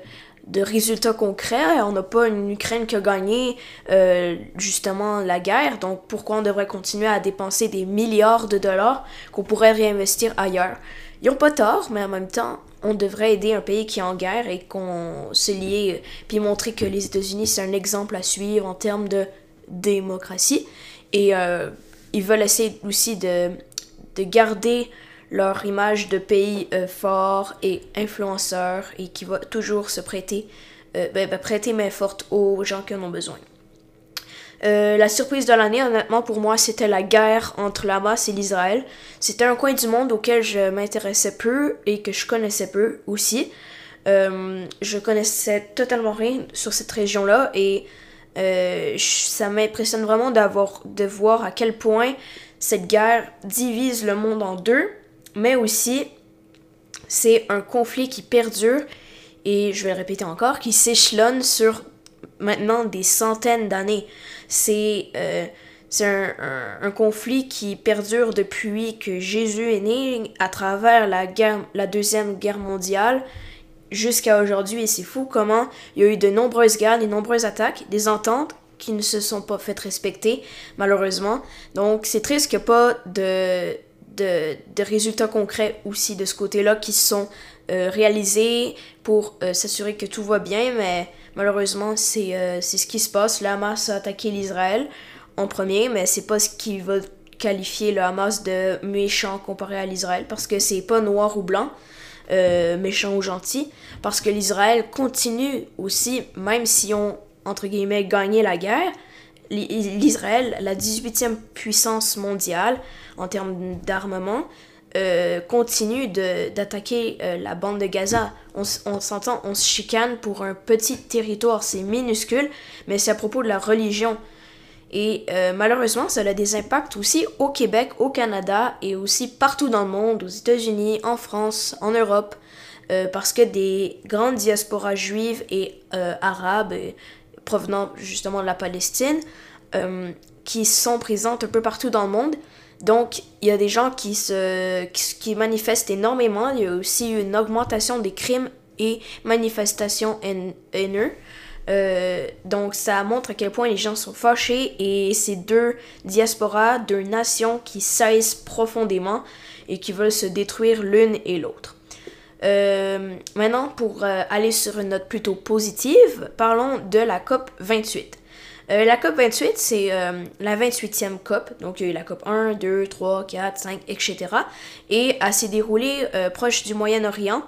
de résultats concrets, on n'a pas une Ukraine qui a gagné euh, justement la guerre, donc pourquoi on devrait continuer à dépenser des milliards de dollars qu'on pourrait réinvestir ailleurs? Ils n'ont pas tort, mais en même temps, on devrait aider un pays qui est en guerre et qu'on se lie, puis montrer que les États-Unis c'est un exemple à suivre en termes de démocratie. Et euh, ils veulent essayer aussi de de garder leur image de pays euh, fort et influenceur et qui va toujours se prêter, euh, ben, ben, prêter main forte aux gens qui en ont besoin. La surprise de l'année, honnêtement, pour moi, c'était la guerre entre Hamas et l'Israël. C'était un coin du monde auquel je m'intéressais peu et que je connaissais peu aussi. je connaissais totalement rien sur cette région-là et ça m'impressionne vraiment de voir à quel point cette guerre divise le monde en deux, mais aussi c'est un conflit qui perdure et je vais le répéter encore, qui s'échelonne sur maintenant des centaines d'années. C'est euh, un, conflit qui perdure depuis que Jésus est né à travers la, guerre, la Deuxième Guerre mondiale jusqu'à aujourd'hui. Et c'est fou comment il y a eu de nombreuses guerres, de nombreuses attaques, des ententes qui ne se sont pas fait respecter, malheureusement. Donc, c'est triste qu'il n'y ait pas de, de, résultats concrets aussi de ce côté-là qui sont euh, réalisés pour euh, s'assurer que tout va bien, mais malheureusement, c'est euh, c'est ce qui se passe. Le Hamas a attaqué l'Israël en premier, mais c'est pas ce qui va qualifier le Hamas de méchant comparé à l'Israël, parce que c'est pas noir ou blanc. Méchant ou gentil, parce que l'Israël continue aussi, même si on entre guillemets, gagner la guerre, l'Israël, la 18e puissance mondiale en termes d'armement, euh, continue d'attaquer euh, la bande de Gaza. On, s'entend, on se chicane pour un petit territoire, c'est minuscule, mais c'est à propos de la religion. Et euh, malheureusement, ça a des impacts aussi au Québec, au Canada et aussi partout dans le monde, aux États-Unis, en France, en Europe, parce que des grandes diasporas juives et arabes, provenant justement de la Palestine, euh, qui sont présentes un peu partout dans le monde. Donc, il y a des gens qui, se, qui, manifestent énormément. Il y a aussi une augmentation des crimes et manifestations haineux. Euh, donc, ça montre à quel point les gens sont fâchés et c'est deux diasporas, deux nations qui saillissent profondément et qui veulent se détruire l'une et l'autre. Euh, maintenant, pour euh, aller sur une note plutôt positive, parlons de la COP 28. Euh, la COP 28, c'est la 28e COP. Donc, il y a eu la COP 1, 2, 3, 4, 5, etc. Et elle s'est déroulée proche du Moyen-Orient.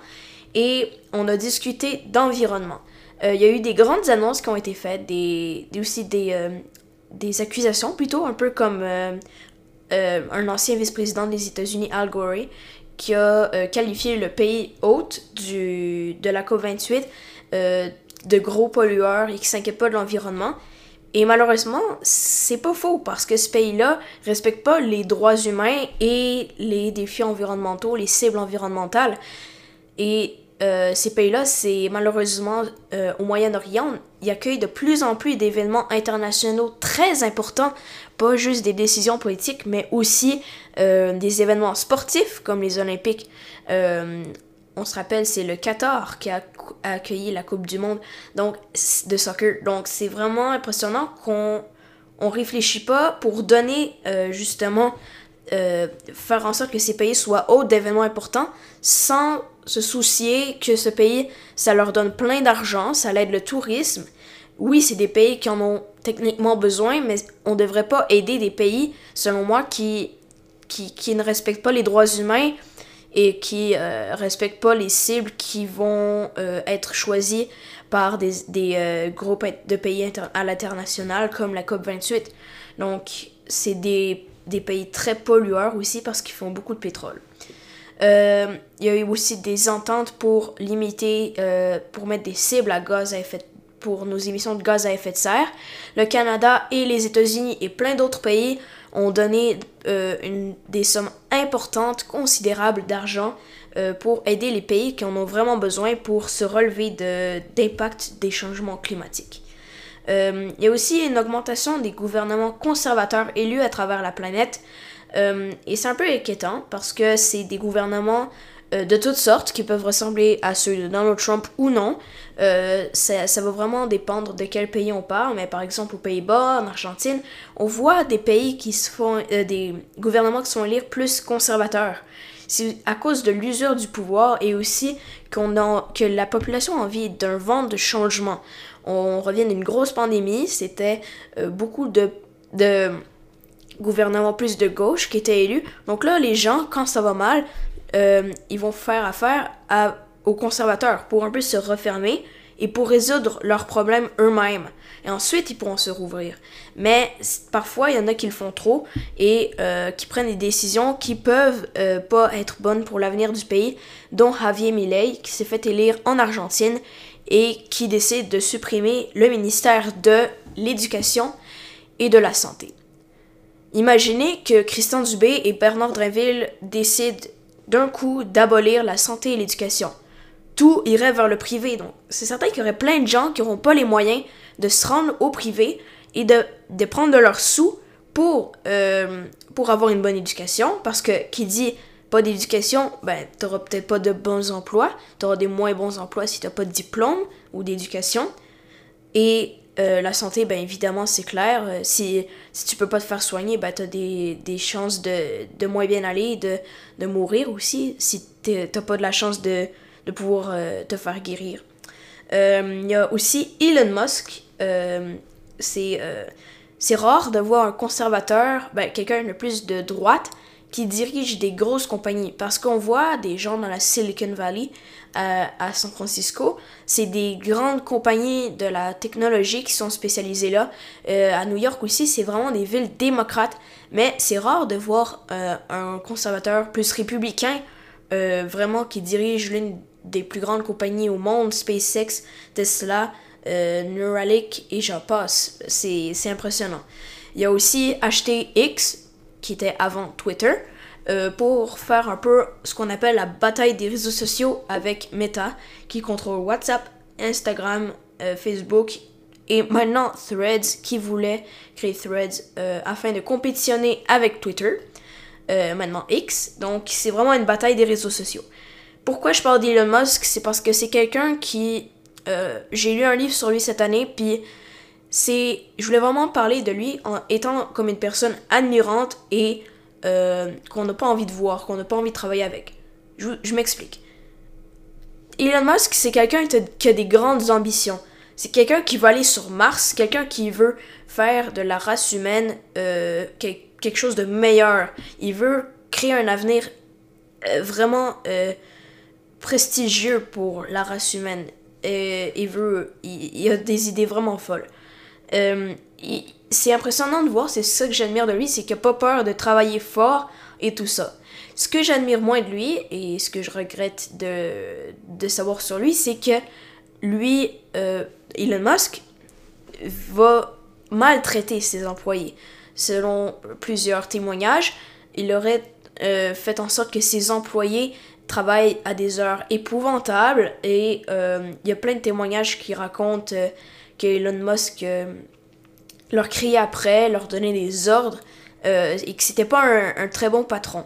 Et on a discuté d'environnement. Il y a eu des grandes annonces qui ont été faites, des, aussi des, des accusations plutôt, un peu comme un ancien vice-président des États-Unis, Al Gore, qui a euh, qualifié le pays hôte du, de la COP28 euh, de gros pollueurs et qui s'inquiète pas de l'environnement. Et malheureusement, c'est pas faux parce que ce pays-là respecte pas les droits humains et les défis environnementaux, les cibles environnementales. Et euh, ces pays-là, c'est malheureusement au Moyen-Orient, ils accueillent de plus en plus d'événements internationaux très importants, pas juste des décisions politiques, mais aussi euh, des événements sportifs comme les Olympiques. Euh, on se rappelle, c'est le Qatar qui a accueilli la Coupe du Monde donc, de soccer. Donc c'est vraiment impressionnant qu'on on réfléchit pas pour donner euh, justement faire en sorte que ces pays soient hauts d'événements importants sans se soucier que ce pays, ça leur donne plein d'argent, ça l'aide le tourisme. Oui, c'est des pays qui en ont techniquement besoin, mais on devrait pas aider des pays, selon moi, qui qui, ne respectent pas les droits humains et qui ne euh, respectent pas les cibles qui vont euh, être choisies par des, des euh, groupes de pays à l'international comme la COP28. Donc, c'est des, des, pays très pollueurs aussi parce qu'ils font beaucoup de pétrole. Il y a eu aussi des ententes pour limiter, pour mettre des cibles à gaz à effet pour nos émissions de gaz à effet de serre. Le Canada et les États-Unis et plein d'autres pays ont donné euh, des sommes importantes, considérables d'argent euh, pour aider les pays qui en ont vraiment besoin pour se relever d'impact des changements climatiques. Euh, il y a aussi une augmentation des gouvernements conservateurs élus à travers la planète. Et c'est un peu inquiétant parce que c'est des gouvernements euh, de toutes sortes qui peuvent ressembler à ceux de Donald Trump ou non. Euh, ça, ça, va vraiment dépendre de quel pays on parle, mais par exemple aux Pays-Bas, en Argentine, on voit des pays qui se font, euh, des gouvernements qui sont élire plus conservateurs. C'est à cause de l'usure du pouvoir et aussi qu'on a, que la population a envie d'un vent de changement. On revient d'une grosse pandémie, c'était beaucoup de gouvernements plus de gauche qui étaient élus. Donc là, les gens, quand ça va mal, euh, ils vont faire affaire aux conservateurs pour un peu se refermer et pour résoudre leurs problèmes eux-mêmes. Et ensuite, ils pourront se rouvrir. Mais parfois, il y en a qui le font trop et euh, qui prennent des décisions qui peuvent euh, pas être bonnes pour l'avenir du pays, dont Javier Milei, qui s'est fait élire en Argentine et qui décide de supprimer le ministère de l'Éducation et de la Santé. Imaginez que Christian Dubé et Bernard Drinville décident d'un coup d'abolir la santé et l'éducation. Tout irait vers le privé. Donc, c'est certain qu'il y aurait plein de gens qui n'auront pas les moyens de se rendre au privé et de, prendre de leurs sous pour, euh, pour avoir une bonne éducation. Parce que qui dit pas d'éducation, ben, t'auras peut-être pas de bons emplois. T'auras des moins bons emplois si t'as pas de diplôme ou d'éducation. Et la santé, ben évidemment, c'est clair. si, si tu peux pas te faire soigner, ben t'as des, des chances de, de moins bien aller, de, de mourir aussi, si t'as pas de la chance de, de pouvoir te faire guérir. Il y a aussi Elon Musk. c'est c'est rare de voir un conservateur, ben, quelqu'un de plus de droite, qui dirige des grosses compagnies. Parce qu'on voit des gens dans la Silicon Valley, euh, à San Francisco, c'est des grandes compagnies de la technologie qui sont spécialisées là. Euh, à New York aussi, c'est vraiment des villes démocrates. Mais c'est rare de voir euh, un conservateur plus républicain, vraiment qui dirige l'une des plus grandes compagnies au monde, SpaceX, Tesla, euh, Neuralink et j'en passe. C'est impressionnant. Il y a aussi acheté X, qui était avant Twitter, euh, pour faire un peu ce qu'on appelle la bataille des réseaux sociaux avec Meta, qui contrôle WhatsApp, Instagram, euh, Facebook et maintenant Threads, qui voulait créer Threads afin de compétitionner avec Twitter. maintenant X. Donc c'est vraiment une bataille des réseaux sociaux. Pourquoi je parle d'Elon Musk? C'est parce que c'est quelqu'un qui euh, j'ai lu un livre sur lui cette année, puis c'est, je voulais vraiment parler de lui en étant comme une personne admirante et euh, qu'on n'a pas envie de voir, qu'on n'a pas envie de travailler avec. Je, m'explique. Elon Musk, c'est quelqu'un qui a des grandes ambitions. C'est quelqu'un qui veut aller sur Mars, quelqu'un qui veut faire de la race humaine euh, quelque chose de meilleur. Il veut créer un avenir vraiment prestigieux pour la race humaine et il veut, il, a des idées vraiment folles. Euh, c'est impressionnant de voir, c'est ça que j'admire de lui, c'est qu'il n'a pas peur de travailler fort et tout ça. Ce que j'admire moins de lui et ce que je regrette de, de savoir sur lui, c'est que lui, euh, Elon Musk, va maltraiter ses employés. Selon plusieurs témoignages, il aurait euh, fait en sorte que ses employés travaillent à des heures épouvantables et euh, il y a plein de témoignages qui racontent euh, qu'Elon Musk leur criait après, leur donnait des ordres et que c'était pas un, très bon patron.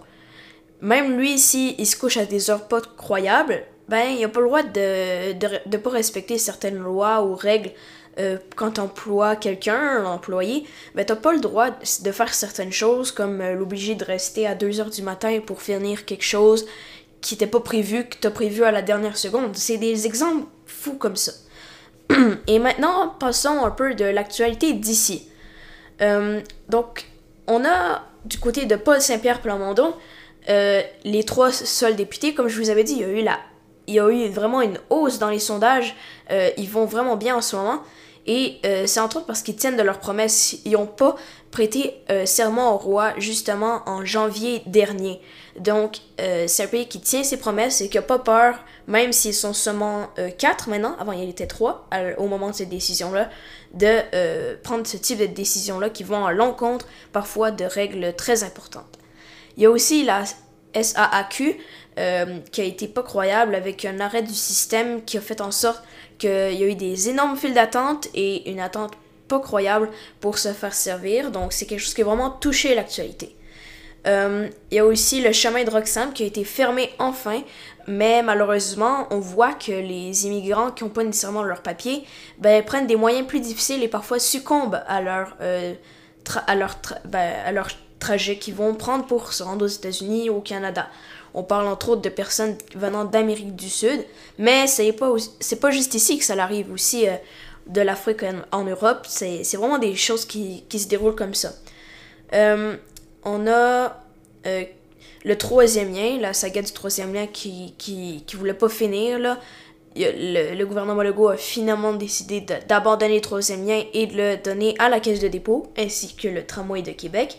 Même lui, si il se couche à des heures pas croyables, ben il a pas le droit de, de, pas respecter certaines lois ou règles quand tu emploies quelqu'un, un employé, ben t'as pas le droit de faire certaines choses comme l'obliger de rester à 2 heures du matin pour finir quelque chose qui n'était pas prévu, que tu as prévu à la dernière seconde. C'est des exemples fous comme ça. Et maintenant, passons un peu de l'actualité d'ici. Euh, donc, on a du côté de Paul Saint-Pierre Plamondon, euh, les trois seuls députés, comme je vous avais dit, il y a eu, la, il y a eu vraiment une hausse dans les sondages. Euh, ils vont vraiment bien en ce moment. Et c'est entre autres parce qu'ils tiennent de leurs promesses. Ils n'ont pas prêté serment au roi justement en janvier dernier. Donc, c'est un pays qui tient ses promesses et qui n'a pas peur, même s'ils sont seulement 4 euh, maintenant, avant il était 3 au moment de cette décision-là, de euh, prendre ce type de décision-là qui vont à l'encontre parfois de règles très importantes. Il y a aussi la SAAQ qui a été pas croyable avec un arrêt du système qui a fait en sorte qu'il y a eu des énormes files d'attente et une attente pas croyable pour se faire servir. Donc, c'est quelque chose qui a vraiment touché l'actualité. Euh, il y a aussi le chemin de Roxham qui a été fermé enfin, mais malheureusement, on voit que les immigrants qui n'ont pas nécessairement leur papier ben, prennent des moyens plus difficiles et parfois succombent à leur, euh, ben, à leur trajet qu'ils vont prendre pour se rendre aux États-Unis ou au Canada. On parle entre autres de personnes venant d'Amérique du Sud, mais c'est pas, pas juste ici que ça arrive aussi euh, de l'Afrique en, en, Europe. C'est vraiment des choses qui, qui, se déroulent comme ça. Euh, on a euh, le troisième lien, la saga du troisième lien qui, qui, voulait pas finir. Le, gouvernement Legault a finalement décidé d'abandonner le troisième lien et de le donner à la caisse de dépôt, ainsi que le tramway de Québec.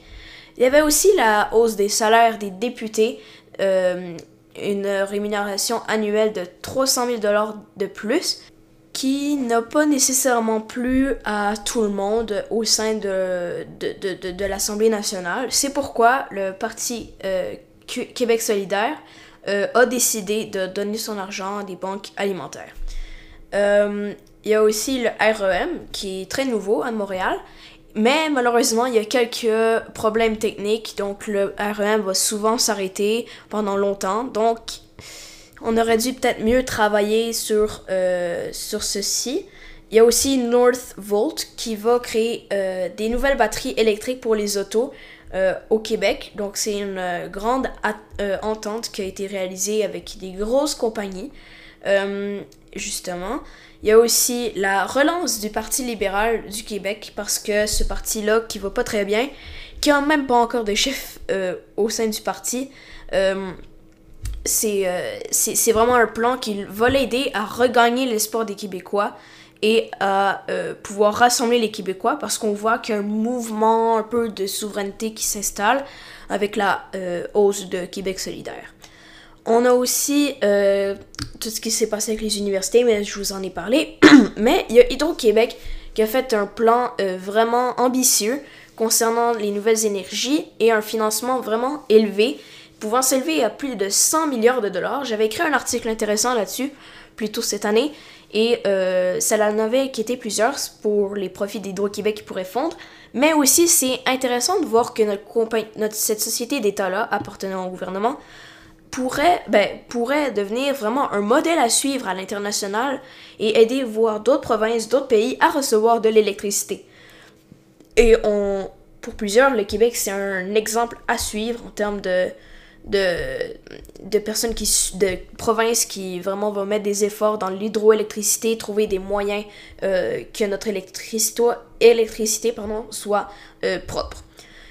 Il y avait aussi la hausse des salaires des députés, euh, une rémunération annuelle de 300 000 de plus qui n'a pas nécessairement plu à tout le monde au sein de, de, de, l'Assemblée nationale. C'est pourquoi le Parti euh, Québec solidaire euh, a décidé de donner son argent à des banques alimentaires. Euh, il y a aussi le REM qui est très nouveau à Montréal, mais malheureusement il y a quelques problèmes techniques, donc le REM va souvent s'arrêter pendant longtemps. Donc on aurait dû peut-être mieux travailler sur, euh, sur ceci. Il y a aussi Northvolt qui va créer euh, des nouvelles batteries électriques pour les autos euh, au Québec. Donc c'est une grande entente qui a été réalisée avec des grosses compagnies. justement, il y a aussi la relance du Parti libéral du Québec parce que ce parti-là qui va pas très bien, qui a même pas encore de chef au sein du parti, c'est vraiment un plan qui va l'aider à regagner l'espoir des Québécois et à euh, pouvoir rassembler les Québécois parce qu'on voit qu'il y a un mouvement un peu de souveraineté qui s'installe avec la euh, hausse de Québec solidaire. On a aussi euh, tout ce qui s'est passé avec les universités, mais je vous en ai parlé. [CLEARS THROAT] mais il y a Hydro-Québec qui a fait un plan vraiment ambitieux concernant les nouvelles énergies et un financement vraiment élevé, pouvant s'élever à plus de 100 milliards de dollars. J'avais écrit un article intéressant là-dessus plus tôt cette année et euh, ça en avait inquiété plusieurs pour les profits d'Hydro-Québec qui pourraient fondre. Mais aussi, c'est intéressant de voir que notre, notre cette société d'État-là, appartenant au gouvernement, pourrait, ben, pourrait devenir vraiment un modèle à suivre à l'international et aider voir d'autres provinces, d'autres pays à recevoir de l'électricité. Et on, pour plusieurs, le Québec, c'est un exemple à suivre en termes de, de, de personnes qui de provinces qui vraiment vont mettre des efforts dans l'hydroélectricité, trouver des moyens euh, que notre électricité, électricité pardon, soit euh, propre.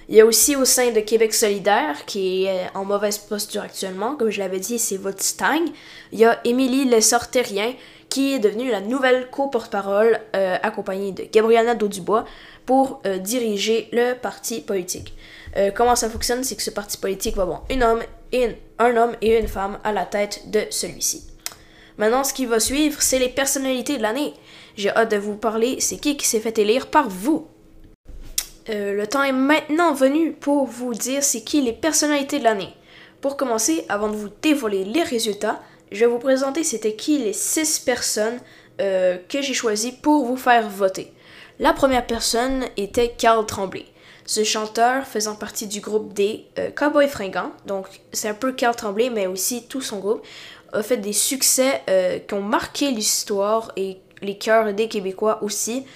Il y a aussi au sein de Québec solidaire, qui est euh, en mauvaise posture actuellement, comme je l'avais dit, c'est votre Stang. Il y a Émilie Lessort-Terrien, qui est devenue la nouvelle co-porte-parole, accompagnée de Gabriela Dubois pour diriger le parti politique. Euh, comment ça fonctionne, c'est que ce parti politique va avoir un homme, et un homme et une femme à la tête de celui-ci. Maintenant, ce qui va suivre, c'est les personnalités de l'année. J'ai hâte de vous parler, c'est qui qui s'est fait élire par vous. Euh, le temps est maintenant venu pour vous dire c'est qui les personnalités de l'année. Pour commencer, avant de vous dévoiler les résultats, je vais vous présenter c'était qui les six personnes euh, que j'ai choisies pour vous faire voter. La première personne était Carl Tremblay. Ce chanteur faisant partie du groupe des euh, Cowboys Fringants, donc c'est un peu Carl Tremblay, mais aussi tout son groupe, a fait des succès euh, qui ont marqué l'histoire et les cœurs des Québécois aussi.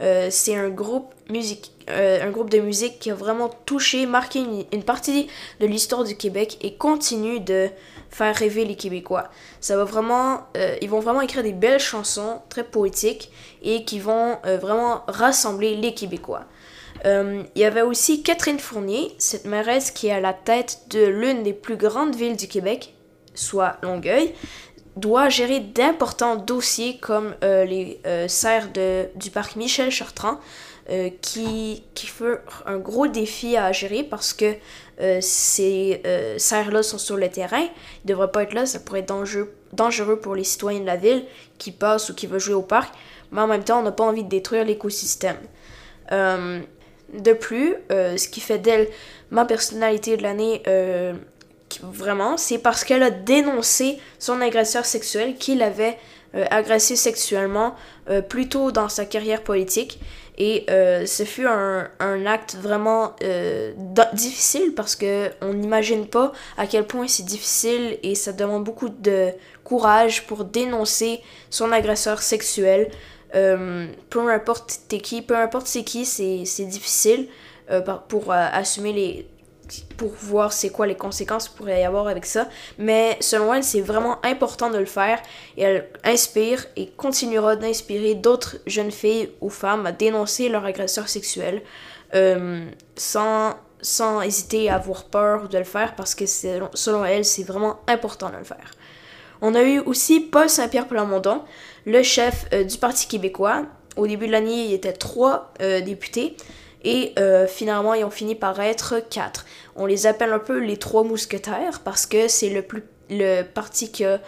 Euh, c'est un groupe musique, un groupe de musique qui a vraiment touché, marqué une, partie de l'histoire du Québec et continue de faire rêver les Québécois. Ça va vraiment, ils vont vraiment écrire des belles chansons très poétiques et qui vont vraiment rassembler les Québécois. Euh, il y avait aussi Catherine Fournier, cette mairesse qui est à la tête de l'une des plus grandes villes du Québec, soit Longueuil, doit gérer d'importants dossiers comme euh, les euh, serres de, du parc Michel Chartrand, qui, qui furent un gros défi à gérer parce que ces serres-là sont sur le terrain, ils ne devraient pas être là, ça pourrait être dangereux, dangereux pour les citoyens de la ville qui passent ou qui veulent jouer au parc, mais en même temps, on n'a pas envie de détruire l'écosystème. De plus, euh, ce qui fait d'elle ma personnalité de l'année, euh, vraiment, c'est parce qu'elle a dénoncé son agresseur sexuel qui l'avait euh, agressé sexuellement plus tôt dans sa carrière politique. Et ce fut un, acte vraiment difficile parce que on n'imagine pas à quel point c'est difficile et ça demande beaucoup de courage pour dénoncer son agresseur sexuel. Euh, peu importe t'es qui, peu importe c'est qui, c'est difficile euh, pour euh, assumer les pour voir c'est quoi les conséquences qu'il pourrait y avoir avec ça. Mais selon elle, c'est vraiment important de le faire et elle inspire et continuera d'inspirer d'autres jeunes filles ou femmes à dénoncer leur agresseur sexuel sans, sans hésiter à avoir peur de le faire parce que selon elle, c'est vraiment important de le faire. On a eu aussi Paul Saint-Pierre Plamondon le chef euh, du Parti québécois. Au début de l'année, il y était trois euh, députés. Et euh, finalement, ils ont fini par être quatre. On les appelle un peu les trois mousquetaires parce que c'est le, plus, le parti qui a,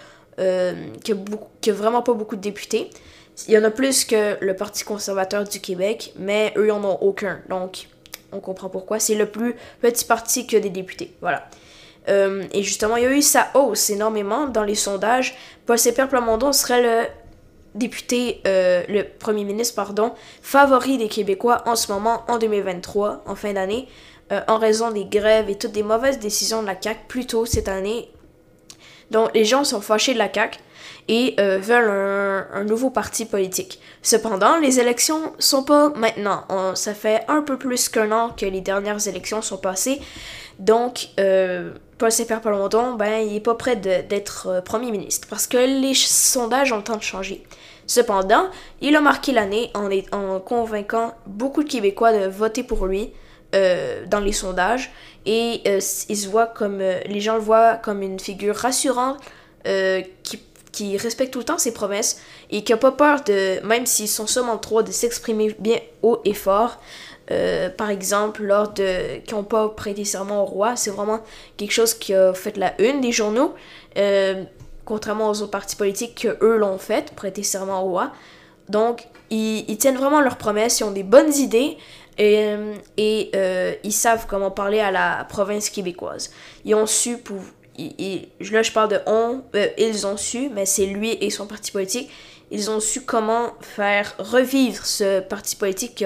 qui, a vraiment pas beaucoup de députés. Il y en a plus que le Parti conservateur du Québec, mais eux, ils en ont aucun. Donc, on comprend pourquoi. C'est le plus petit parti que des députés. Voilà. et justement, il y a eu sa hausse énormément dans les sondages. Paul Plamondon serait le député, euh, le premier ministre, pardon, favori des Québécois en ce moment, en 2023, en fin d'année, euh, en raison des grèves et toutes des mauvaises décisions de la CAQ plus tôt cette année. Donc les gens sont fâchés de la CAQ et euh, veulent un, nouveau parti politique. Cependant, les élections sont pas maintenant. ça fait un peu plus qu'un an que les dernières élections sont passées. Donc, Paul Saint-Pierre Plamondon, ben, il est pas prêt d'être premier ministre parce que les sondages ont le temps de changer. Cependant, il a marqué l'année en, convainquant beaucoup de Québécois de voter pour lui euh, dans les sondages et il se voit comme les gens le voient comme une figure rassurante qui respecte tout le temps ses promesses et qui n'a pas peur de, même s'ils sont seulement trois, de s'exprimer bien haut et fort. Euh, par exemple, lors de. qui n'ont pas prêté serment au roi, c'est vraiment quelque chose qui a fait la une des journaux, euh, contrairement aux autres partis politiques que eux l'ont fait, prêter serment au roi. Donc, ils, tiennent vraiment leurs promesses, ils ont des bonnes idées et, et euh, ils savent comment parler à la province québécoise. Ils ont su là je parle de on, euh, ils ont su, mais c'est lui et son parti politique, ils ont su comment faire revivre ce parti politique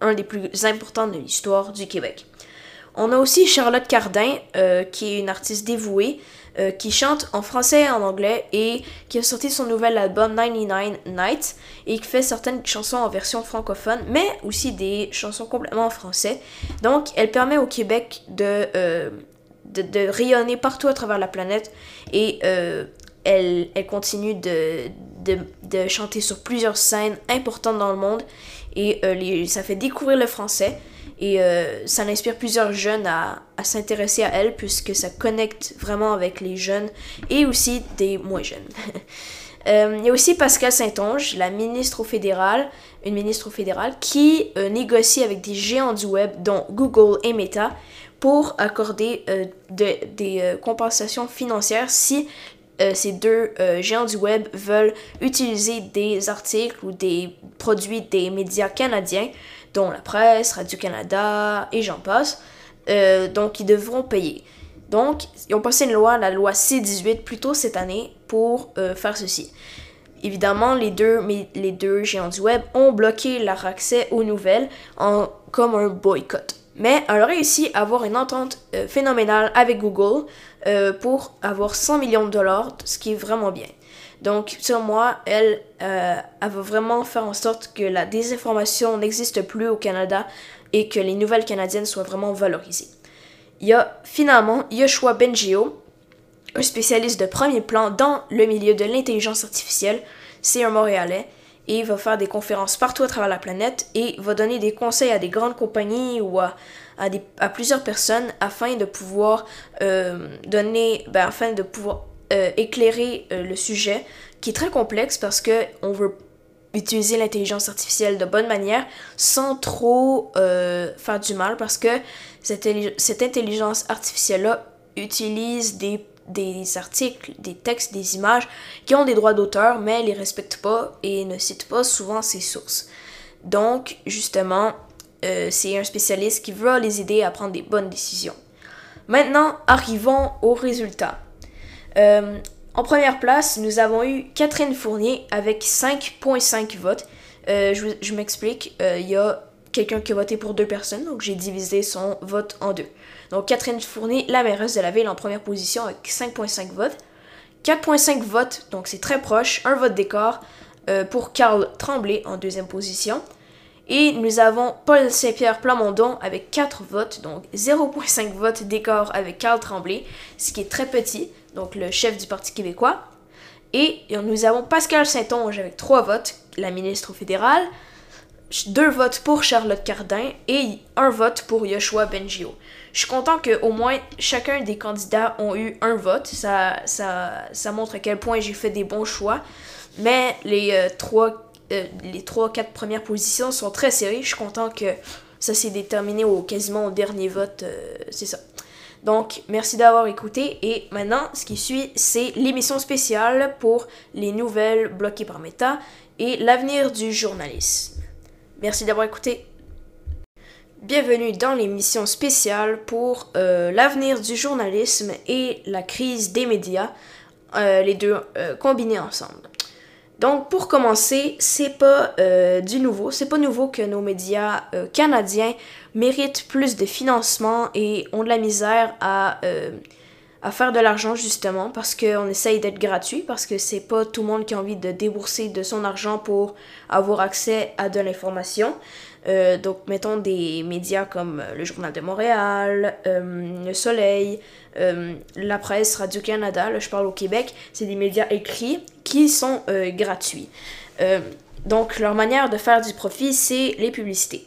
un des plus importants de l'histoire du Québec. On a aussi Charlotte Cardin, euh, qui est une artiste dévouée, euh, qui chante en français et en anglais et qui a sorti son nouvel album 99 Nights et qui fait certaines chansons en version francophone, mais aussi des chansons complètement en français. Donc, elle permet au Québec de de, rayonner partout à travers la planète et euh, elle, elle, continue de, de, chanter sur plusieurs scènes importantes dans le monde et euh, ça fait découvrir le français et euh, ça inspire plusieurs jeunes à, s'intéresser à elle puisque ça connecte vraiment avec les jeunes et aussi des moins jeunes. [LAUGHS] il y a aussi Pascal Saint-Onge, la ministre au fédéral, une ministre au fédéral, qui négocie avec des géants du web, dont Google et Meta, pour accorder euh, des euh, compensations financières si euh, ces deux géants du web veulent utiliser des articles ou des produits des médias canadiens, la presse, Radio-Canada et j'en passe. donc, ils devront payer. Donc, ils ont passé une loi, la loi C-18, plus tôt cette année pour faire ceci. Évidemment, les deux, les deux géants du web ont bloqué leur accès aux nouvelles comme un boycott. Mais elle a réussi à avoir une entente euh, phénoménale avec Google euh, pour avoir 100 millions de dollars, ce qui est vraiment bien. Donc, sur moi, elle, euh, va vraiment faire en sorte que la désinformation n'existe plus au Canada et que les nouvelles canadiennes soient vraiment valorisées. Il y a finalement Yoshua Bengio, un spécialiste de premier plan dans le milieu de l'intelligence artificielle. C'est un Montréalais et va faire des conférences partout à travers la planète et va donner des conseils à des grandes compagnies ou à, à, plusieurs personnes afin de pouvoir euh, donner, ben, afin de pouvoir euh, éclairer euh, le sujet qui est très complexe parce que on veut utiliser l'intelligence artificielle de bonne manière sans trop faire du mal parce que cette, intelligence artificielle-là utilise des articles, des textes, des images qui ont des droits d'auteur, mais les respectent pas et ne citent pas souvent ces sources. Donc, justement, euh, c'est un spécialiste qui veut les aider à prendre des bonnes décisions. Maintenant, arrivons aux résultats. Euh, en première place, nous avons eu Catherine Fournier avec 5.5 votes. Euh, je, m'explique, il y a quelqu'un qui a voté pour deux personnes, donc j'ai divisé son vote en deux. Donc Catherine Fournier, la mairesse de la ville, en première position avec 5,5 votes. 4,5 votes, donc c'est très proche. Un vote d'écart euh, pour Carl Tremblay en deuxième position. Et nous avons Paul Saint-Pierre Plamondon avec 4 votes, donc 0,5 votes d'écart avec Carl Tremblay, ce qui est très petit, donc le chef du Parti québécois. Et nous avons Pascal Saint-Onge avec 3 votes, la ministre fédérale deux votes pour Charlotte Cardin et un vote pour Yoshua Bengio. Je suis content qu'au moins chacun des candidats ont eu un vote. Ça, ça, ça montre à quel point j'ai fait des bons choix. Mais les euh, trois, euh, les trois, quatre premières positions sont très serrées. Je suis content que ça s'est déterminé au quasiment au dernier vote. Euh, c'est ça. Donc, merci d'avoir écouté. Et maintenant, ce qui suit, c'est l'émission spéciale pour les nouvelles bloquées par Meta et l'avenir du journalisme. Merci d'avoir écouté. Bienvenue dans l'émission spéciale pour euh, l'avenir du journalisme et la crise des médias, euh, les deux euh, combinés ensemble. Donc pour commencer, c'est pas du nouveau, c'est pas nouveau que nos médias canadiens méritent plus de financement et ont de la misère à, à faire de l'argent justement parce qu'on essaye d'être gratuit, parce que c'est pas tout le monde qui a envie de débourser de son argent pour avoir accès à de l'information. Euh, donc, mettons des médias comme le Journal de Montréal, euh, Le Soleil, euh, la presse, Radio-Canada, là je parle au Québec, c'est des médias écrits qui sont gratuits. donc, leur manière de faire du profit, c'est les publicités.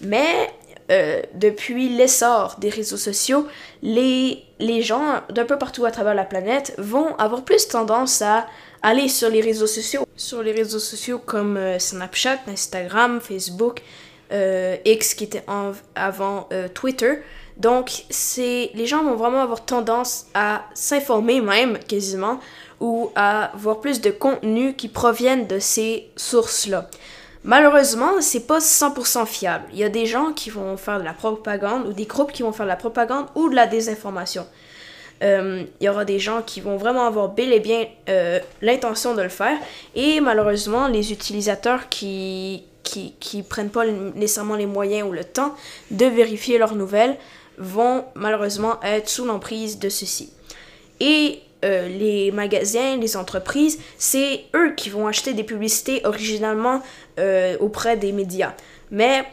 Mais euh, depuis l'essor des réseaux sociaux, les, les gens d'un peu partout à travers la planète vont avoir plus tendance à aller sur les réseaux sociaux. Sur les réseaux sociaux comme euh, Snapchat, Instagram, Facebook, euh, X qui était avant Twitter. Donc, c'est les gens vont vraiment avoir tendance à s'informer même quasiment ou à voir plus de contenu qui proviennent de ces sources-là. Malheureusement, c'est pas 100% fiable. Il y a des gens qui vont faire de la propagande ou des groupes qui vont faire de la propagande ou de la désinformation. Euh, il y aura des gens qui vont vraiment avoir bel et bien euh, l'intention de le faire et malheureusement les utilisateurs qui, qui, prennent pas nécessairement les moyens ou le temps de vérifier leurs nouvelles vont malheureusement être sous l'emprise de ceci. Et euh, les magasins, les entreprises, c'est eux qui vont acheter des publicités originalement euh, auprès des médias. Mais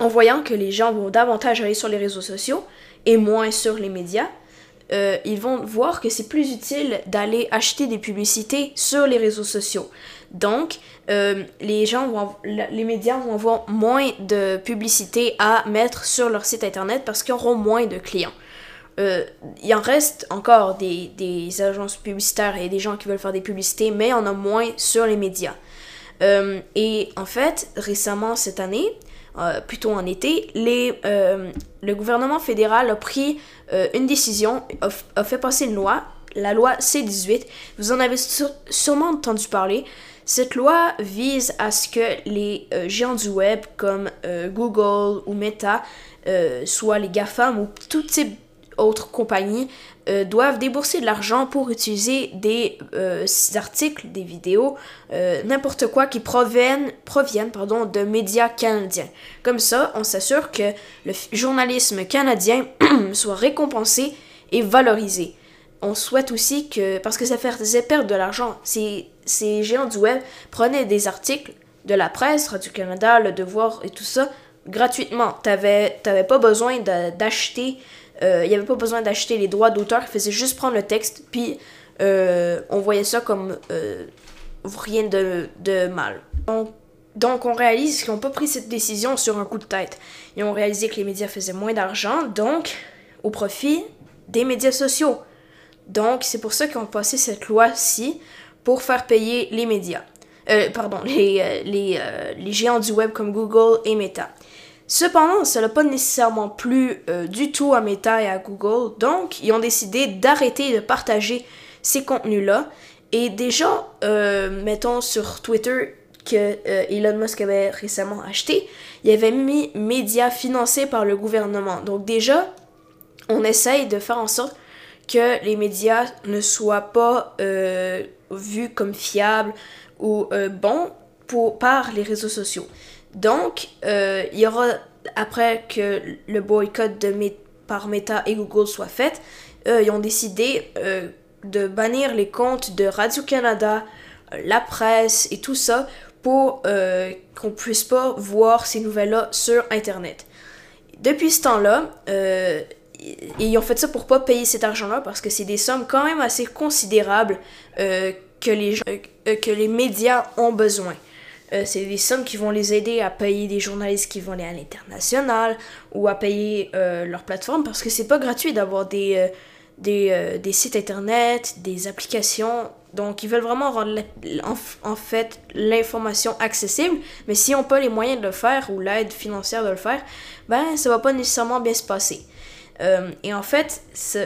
en voyant que les gens vont davantage aller sur les réseaux sociaux et moins sur les médias, euh, ils vont voir que c'est plus utile d'aller acheter des publicités sur les réseaux sociaux. Donc, les gens vont, les médias vont avoir moins de publicités à mettre sur leur site internet parce qu'ils auront moins de clients. Euh, il en reste encore des, agences publicitaires et des gens qui veulent faire des publicités, mais on a moins sur les médias. Euh, et en fait, récemment cette année, euh, plutôt en été, les, le gouvernement fédéral a pris une décision, a, fait passer une loi, la loi C-18. Vous en avez sûrement entendu parler. Cette loi vise à ce que les géants du web comme Google ou Meta, soit les GAFAM ou tout type autres compagnies euh, doivent débourser de l'argent pour utiliser des euh, articles, des vidéos, euh, n'importe quoi qui proviennent, proviennent pardon, de médias canadiens. Comme ça, on s'assure que le journalisme canadien [CLEARS THROAT] soit récompensé et valorisé. On souhaite aussi que, parce que ça faisait perdre de l'argent, ces, ces géants du web prenaient des articles de la presse, Radio-Canada, Le Devoir et tout ça, gratuitement. T'avais, t'avais pas besoin d'acheter euh, il n'y avait pas besoin d'acheter les droits d'auteur, il faisait juste prendre le texte, puis euh, on voyait ça comme euh, rien de, de mal. Donc, on réalise qu'ils n'ont pas pris cette décision sur un coup de tête. Ils ont réalisé que les médias faisaient moins d'argent, donc au profit des médias sociaux. Donc c'est pour ça qu'ils ont passé cette loi-ci pour faire payer les médias. pardon, les, les, les géants du web comme Google et Meta. Cependant, ça n'a pas nécessairement plu euh, du tout à Meta et à Google, donc ils ont décidé d'arrêter de partager ces contenus-là. Et déjà, euh, mettons sur Twitter que euh, Elon Musk avait récemment acheté, il avait mis médias financés par le gouvernement. Donc déjà, on essaye de faire en sorte que les médias ne soient pas vus comme fiables ou bons par les réseaux sociaux. Donc, euh, il y aura, après que le boycott de par Meta et Google soit fait, euh, ils ont décidé euh, de bannir les comptes de Radio-Canada, la presse et tout ça pour qu'on puisse pas voir ces nouvelles-là sur Internet. Depuis ce temps-là, ils ont fait ça pour pas payer cet argent-là parce que c'est des sommes quand même assez considérables que, les, que les médias ont besoin. Euh, c'est des sommes qui vont les aider à payer des journalistes qui vont aller à l'international ou à payer euh, leur plateforme parce que c'est pas gratuit d'avoir des, euh, des, sites internet, des applications. Donc ils veulent vraiment rendre en, fait l'information accessible, mais si on pas les moyens de le faire ou l'aide financière de le faire, ben ça va pas nécessairement bien se passer. Euh, et en fait,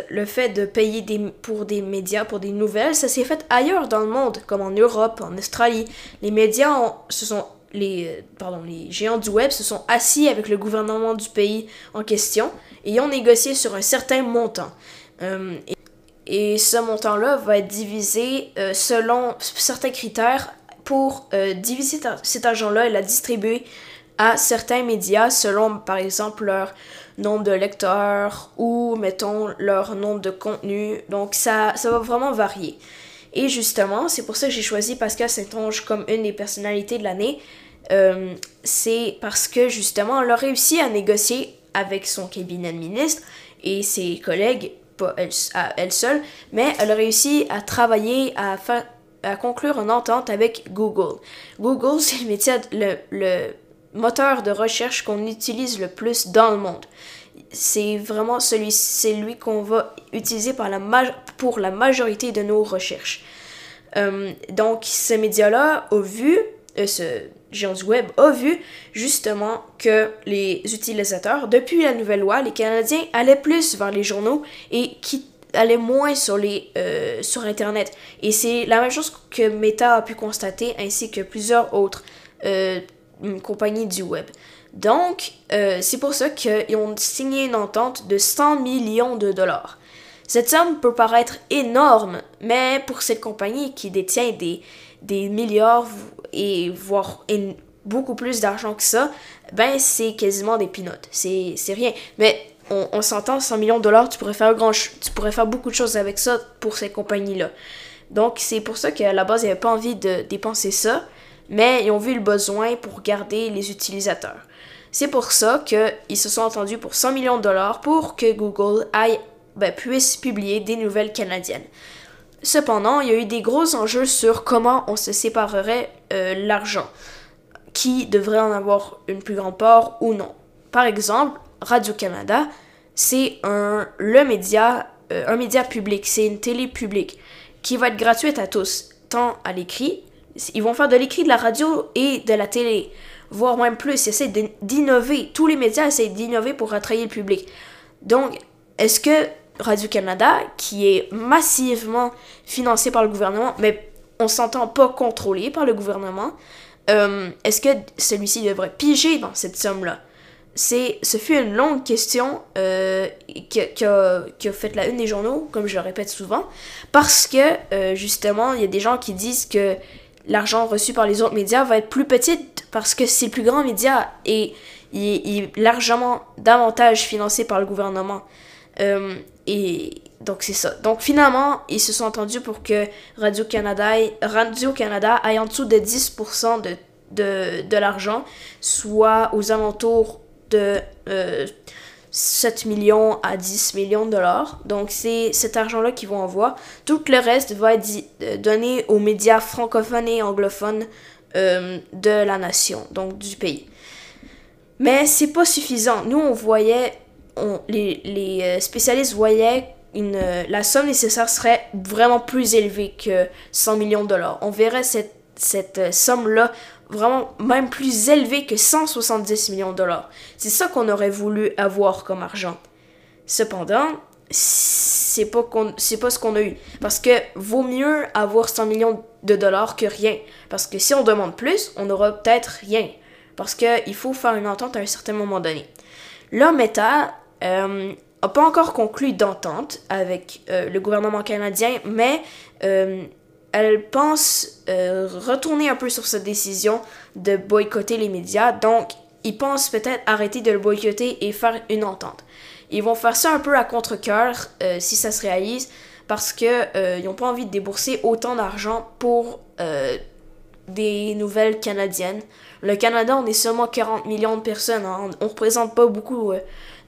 le fait de payer pour des médias, pour des nouvelles, ça s'est fait ailleurs dans le monde, comme en Europe, en Australie. Les médias, se sont, les, pardon, les géants du web se sont assis avec le gouvernement du pays en question et ont négocié sur un certain montant. Euh, et, ce montant-là va être divisé euh, selon certains critères pour diviser cet argent-là et la distribuer à certains médias selon, par exemple, leur nombre de lecteurs ou, mettons, leur nombre de contenus. Donc, ça, ça va vraiment varier. Et justement, c'est pour ça que j'ai choisi Pascal Saint-Onge comme une des personnalités de l'année. Euh, c'est parce que justement, elle a réussi à négocier avec son cabinet de ministre et ses collègues, pas elle, seule, mais elle a réussi à travailler, à, à conclure une entente avec Google. Google, [LAUGHS] c'est le métier, le moteur de recherche qu'on utilise le plus dans le monde. C'est vraiment celui, qu'on va utiliser pour la majorité de nos recherches. Euh, donc, ce média-là a vu, euh, ce géant du web a vu justement que les utilisateurs, depuis la nouvelle loi, les Canadiens allaient plus vers les journaux et qui allaient moins sur, les, euh, sur Internet. Et c'est la même chose que Meta a pu constater, ainsi que plusieurs autres compagnie du web. Donc, euh, c'est pour ça qu'ils ont signé une entente de 100 millions de dollars. Cette somme peut paraître énorme, mais pour cette compagnie qui détient des, des milliards et voire beaucoup plus d'argent que ça, ben c'est quasiment des pinotes. C'est rien. Mais on, on s'entend, 100 millions de dollars, tu pourrais faire grand tu pourrais faire beaucoup de choses avec ça pour cette compagnie-là. Donc c'est pour ça qu'à la base, ils n'avaient pas envie de dépenser ça mais ils ont vu le besoin pour garder les utilisateurs. C'est pour ça qu'ils se sont entendus pour 100 millions de dollars pour que Google ben, puisse publier des nouvelles canadiennes. Cependant, il y a eu des gros enjeux sur comment on se séparerait euh, l'argent, qui devrait en avoir une plus grande part ou non. Par exemple, Radio-Canada, c'est un, le média, euh, un média public, c'est une télé publique qui va être gratuite à tous, tant à l'écrit ils vont faire de l'écrit, de la radio et de la télé, voire même plus. Ils essaient d'innover. Tous les médias essaient d'innover pour attrayer le public. Donc, est-ce que Radio-Canada, qui est massivement financé par le gouvernement, mais on s'entend pas contrôlé par le gouvernement, euh, est-ce que celui-ci devrait piger dans cette somme-là? ce fut une longue question euh, qui, a, fait la une des journaux, comme je le répète souvent, parce que euh, justement, il y a des gens qui disent que l'argent reçu par les autres médias va être plus petit parce que c'est plus grand média et il, largement davantage financé par le gouvernement. Euh, et donc c'est ça. Donc finalement, ils se sont entendus pour que Radio-Canada Radio -Canada aille en dessous de 10% de, de, de l'argent, soit aux alentours de euh, 7 millions à 10 millions de dollars. Donc c'est cet argent-là qu'ils vont avoir. Tout le reste va être euh, donné aux médias francophones et anglophones euh, de la nation, donc du pays. Mais c'est pas suffisant. Nous, on voyait, on, les, euh, spécialistes voyaient une, la somme nécessaire serait vraiment plus élevée que 100 millions de dollars. On verrait cette somme-là vraiment même plus élevé que 170 millions de dollars. C'est ça qu'on aurait voulu avoir comme argent. Cependant, c'est pas, c'est pas ce qu'on a eu. Parce que vaut mieux avoir 100 millions de dollars que rien. Parce que si on demande plus, on n'aura peut-être rien. Parce qu'il faut faire une entente à un certain moment donné. Là, Meta euh, a pas encore conclu d'entente avec euh, le gouvernement canadien, mais euh, elle pense euh, retourner un peu sur sa décision de boycotter les médias. Donc, ils pensent peut-être arrêter de le boycotter et faire une entente. Ils vont faire ça un peu à contre-coeur euh, si ça se réalise parce qu'ils euh, n'ont pas envie de débourser autant d'argent pour des nouvelles canadiennes. Le Canada, on est seulement 40 millions de personnes. Hein. On ne représente pas beaucoup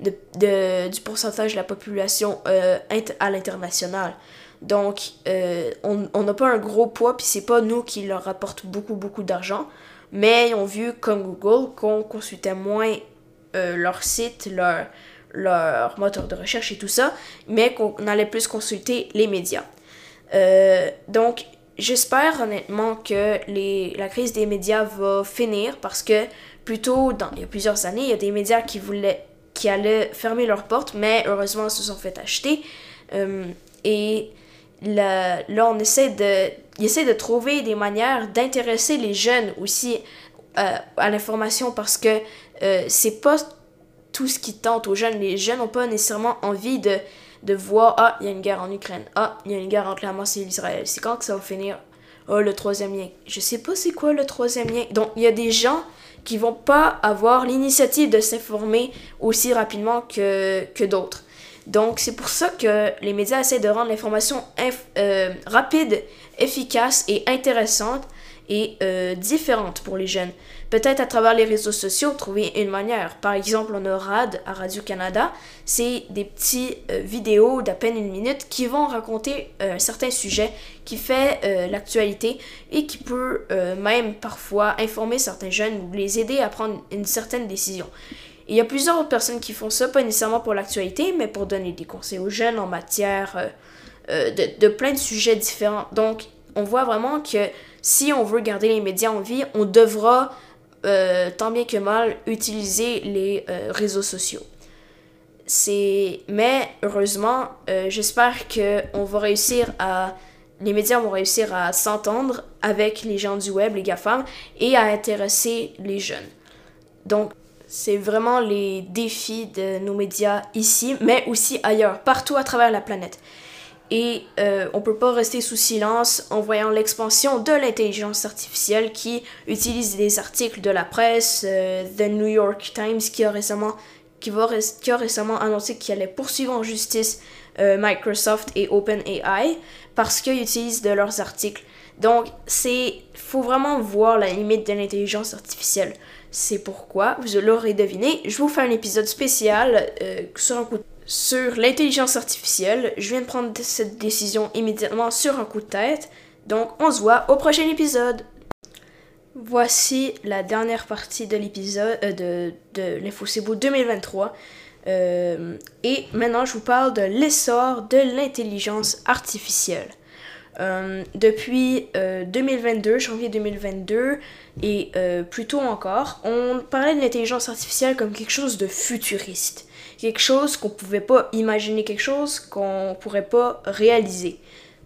du pourcentage de la population à l'international. Donc, euh, on n'a pas un gros poids, puis c'est pas nous qui leur rapporte beaucoup, beaucoup d'argent. Mais ils ont vu, comme Google, qu'on consultait moins euh, leur site, leur, leur moteur de recherche et tout ça, mais qu'on allait plus consulter les médias. Euh, donc, j'espère honnêtement que les, la crise des médias va finir parce que plutôt, dans, il y a plusieurs années, il y a des médias qui voulaient qui allaient fermer leurs portes, mais heureusement, ils se sont fait acheter. et là, on essaie de, de trouver des manières d'intéresser les jeunes aussi euh, à l'information parce que euh, c'est pas tout ce qui tente aux jeunes. Les jeunes n'ont pas nécessairement envie de, de voir Ah, il y a une guerre en Ukraine. Ah, il y a une guerre entre la Hamas et Israël. C'est quand que ça va finir? Oh, le troisième lien. Je sais pas c'est quoi le troisième lien. Donc, il y a des gens qui vont pas avoir l'initiative de s'informer aussi rapidement que, que d'autres. Donc, c'est pour ça que les médias essaient de rendre l'information euh, rapide, efficace et intéressante et euh, différente pour les jeunes. Peut-être à travers les réseaux sociaux, trouver une manière. Par exemple, on a RAD à Radio-Canada. C'est des petits euh, vidéos d'à peine une minute qui vont raconter un certain sujet qui fait l'actualité et qui peut même parfois informer certains jeunes ou les aider à prendre une certaine décision il y a plusieurs autres personnes qui font ça, pas nécessairement pour l'actualité, mais pour donner des conseils aux jeunes en matière euh, euh, de, plein de sujets différents. Donc, on voit vraiment que si on veut garder les médias en vie, on devra, euh, tant bien que mal, utiliser les réseaux sociaux. C'est... Mais, heureusement, j'espère qu'on va réussir à... Les médias vont réussir à s'entendre avec les gens du web, les GAFAM, et à intéresser les jeunes. Donc, c'est vraiment les défis de nos médias ici, mais aussi ailleurs, partout à travers la planète. Et euh, on ne peut pas rester sous silence en voyant l'expansion de l'intelligence artificielle qui utilise des articles de la presse, euh, The New York Times qui a récemment, qui va, qui a récemment annoncé qu'il allait poursuivre en justice euh, Microsoft et OpenAI parce qu'ils utilisent de leurs articles. Donc, c'est faut vraiment voir la limite de l'intelligence artificielle. C'est pourquoi, vous l'aurez deviné, je vous fais un épisode spécial euh, sur l'intelligence artificielle. Je viens de prendre cette décision immédiatement sur un coup de tête. Donc, on se voit au prochain épisode. Voici la dernière partie de l'épisode euh, de, de l'InfoCebo 2023. Euh, et maintenant, je vous parle de l'essor de l'intelligence artificielle. Euh, depuis 2022, euh, janvier 2022, et euh, plus tôt encore, on parlait de l'intelligence artificielle comme quelque chose de futuriste. Quelque chose qu'on pouvait pas imaginer, quelque chose qu'on pourrait pas réaliser.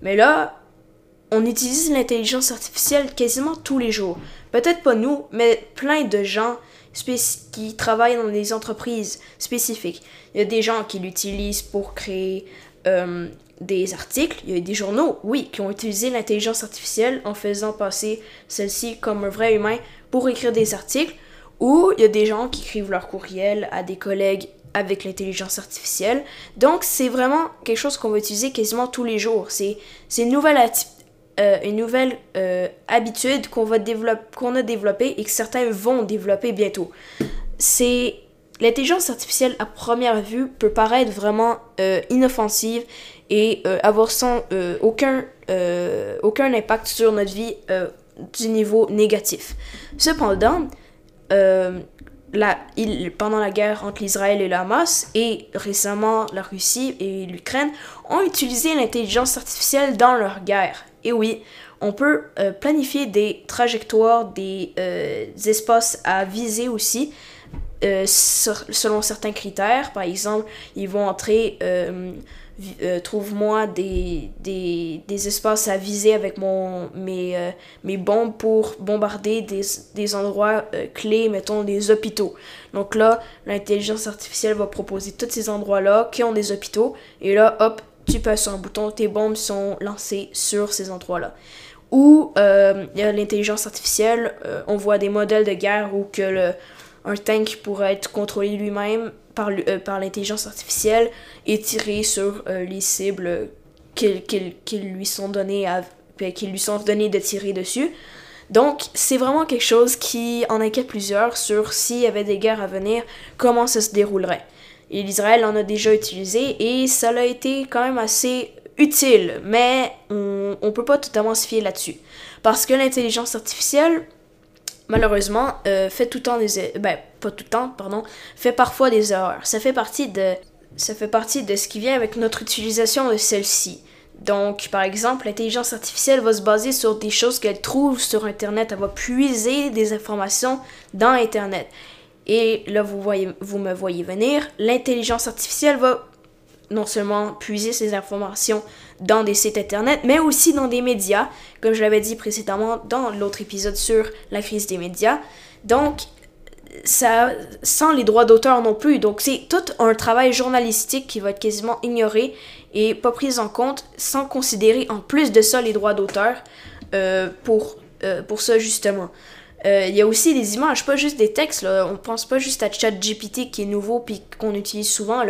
Mais là, on utilise l'intelligence artificielle quasiment tous les jours. Peut-être pas nous, mais plein de gens qui travaillent dans des entreprises spécifiques. Il y a des gens qui l'utilisent pour créer des articles, il y a des journaux, oui, qui ont utilisé l'intelligence artificielle en faisant passer celle-ci comme un vrai humain pour écrire des articles, ou il y a des gens qui écrivent leur courriel à des collègues avec l'intelligence artificielle. Donc, c'est vraiment quelque chose qu'on va utiliser quasiment tous les jours. C'est une nouvelle, euh, euh, habitude qu'on a développée et que certains vont développer bientôt. L'intelligence artificielle à première vue peut paraître vraiment euh, inoffensive et euh, avoir sans euh, aucun, euh, aucun impact sur notre vie du niveau négatif. Cependant, la, pendant la guerre entre l'Israël et le Hamas et récemment la Russie et l'Ukraine ont utilisé l'intelligence artificielle dans leur guerre. Et oui, on peut planifier des trajectoires, des, espaces à viser aussi. selon certains critères, par exemple, ils vont entrer euh, trouve-moi des, des, des, espaces à viser avec mon, mes, euh, mes bombes pour bombarder des, des endroits euh, clés, mettons des hôpitaux. Donc là, l'intelligence artificielle va proposer tous ces endroits-là qui ont des hôpitaux. Et là, hop, tu passes un bouton, tes bombes sont lancées sur ces endroits-là. Ou l'intelligence artificielle, on voit des modèles de guerre où que un tank pourrait être contrôlé lui-même par, euh, par l'intelligence artificielle et tirer sur euh, les cibles qui lui sont données à, ben, lui sont de tirer dessus. Donc, c'est vraiment quelque chose qui en inquiète plusieurs sur s'il y avait des guerres à venir, comment ça se déroulerait. Et l'Israël en a déjà utilisé et ça a été quand même assez utile, mais on ne peut pas totalement se fier là-dessus. Parce que l'intelligence artificielle, malheureusement, euh, fait tout le temps des... Ben, tout le temps, pardon, fait parfois des erreurs. Ça fait partie de... Ça fait partie de ce qui vient avec notre utilisation de celle-ci. Donc, par exemple, l'intelligence artificielle va se baser sur des choses qu'elle trouve sur Internet. Elle va puiser des informations dans Internet. Et là, vous, voyez, vous me voyez venir, l'intelligence artificielle va non seulement puiser ces informations dans des sites internet, mais aussi dans des médias, comme je l'avais dit précédemment dans l'autre épisode sur la crise des médias. Donc, sans les droits d'auteur non plus. Donc, c'est tout un travail journalistique qui va être quasiment ignoré et pas pris en compte sans considérer en plus de ça les droits d'auteur euh, pour, euh, pour ça justement. Euh, il y a aussi des images, pas juste des textes. Là. On pense pas juste à ChatGPT qui est nouveau puis qu'on utilise souvent.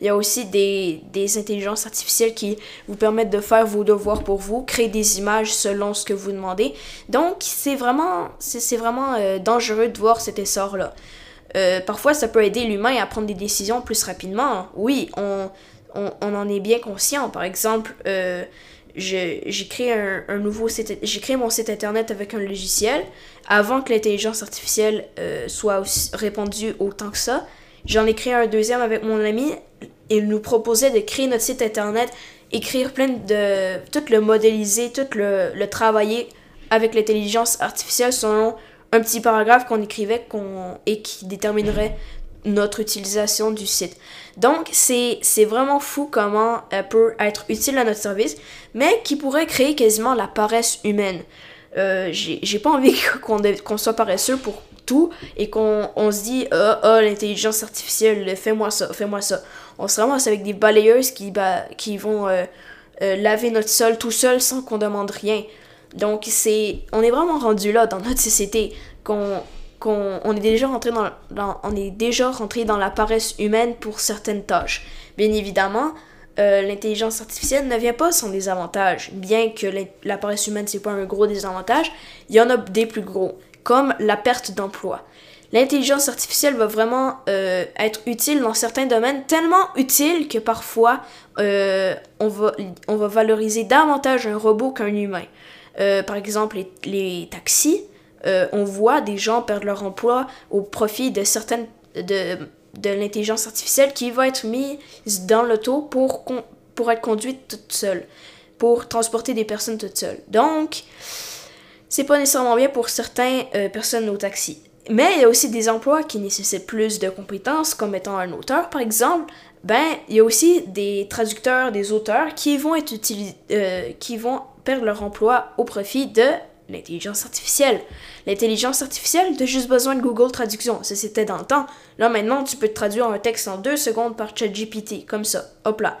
Il y a aussi des, des intelligences artificielles qui vous permettent de faire vos devoirs pour vous, créer des images selon ce que vous demandez. Donc, c'est vraiment, c'est, vraiment euh, dangereux de voir cet essor-là. Euh, parfois, ça peut aider l'humain à prendre des décisions plus rapidement. Oui, on, on en est bien conscient. Par exemple, j'ai créé un, nouveau site, j'ai créé mon site internet avec un logiciel avant que l'intelligence artificielle euh, soit répandue autant que ça. J'en ai créé un deuxième avec mon ami. Il nous proposait de créer notre site internet, écrire plein de. tout le modéliser, tout le, le travailler avec l'intelligence artificielle selon un petit paragraphe qu'on écrivait qu'on, et qui déterminerait notre utilisation du site. Donc, c'est vraiment fou comment elle peut être utile à notre service, mais qui pourrait créer quasiment la paresse humaine. Euh, J'ai pas envie [LAUGHS] qu'on soit paresseux pour tout et qu'on on se dit oh, oh l'intelligence artificielle fais-moi ça fais-moi ça on se ramasse avec des balayeuses qui bah, qui vont euh, euh, laver notre sol tout seul sans qu'on demande rien donc c'est on est vraiment rendu là dans notre société qu'on on est déjà rentré dans, on est déjà rentré dans la paresse humaine pour certaines tâches. Bien évidemment, euh, l'intelligence artificielle ne vient pas sans désavantages. Bien que la paresse humaine c'est pas un gros désavantage, il y en a des plus gros, comme la perte d'emploi. L'intelligence artificielle va vraiment euh, être utile dans certains domaines, tellement utile que parfois euh, on, va, on va valoriser davantage un robot qu'un humain. par exemple, les taxis, euh, on voit des gens perdre leur emploi au profit de certaines de, de l'intelligence artificielle qui va être mise dans l'auto pour, pour être conduite toute seule, pour transporter des personnes toutes seules. Donc, c'est pas nécessairement bien pour certaines euh, personnes au taxi. Mais il y a aussi des emplois qui nécessitent plus de compétences, comme étant un auteur par exemple. Ben, il y a aussi des traducteurs, des auteurs qui vont être euh, qui vont perdre leur emploi au profit de l'intelligence artificielle. L'intelligence artificielle, tu as juste besoin de Google Traduction. Ça, c'était dans le temps. Là, maintenant, tu peux te traduire un texte en deux secondes par ChatGPT, comme ça. Hop là.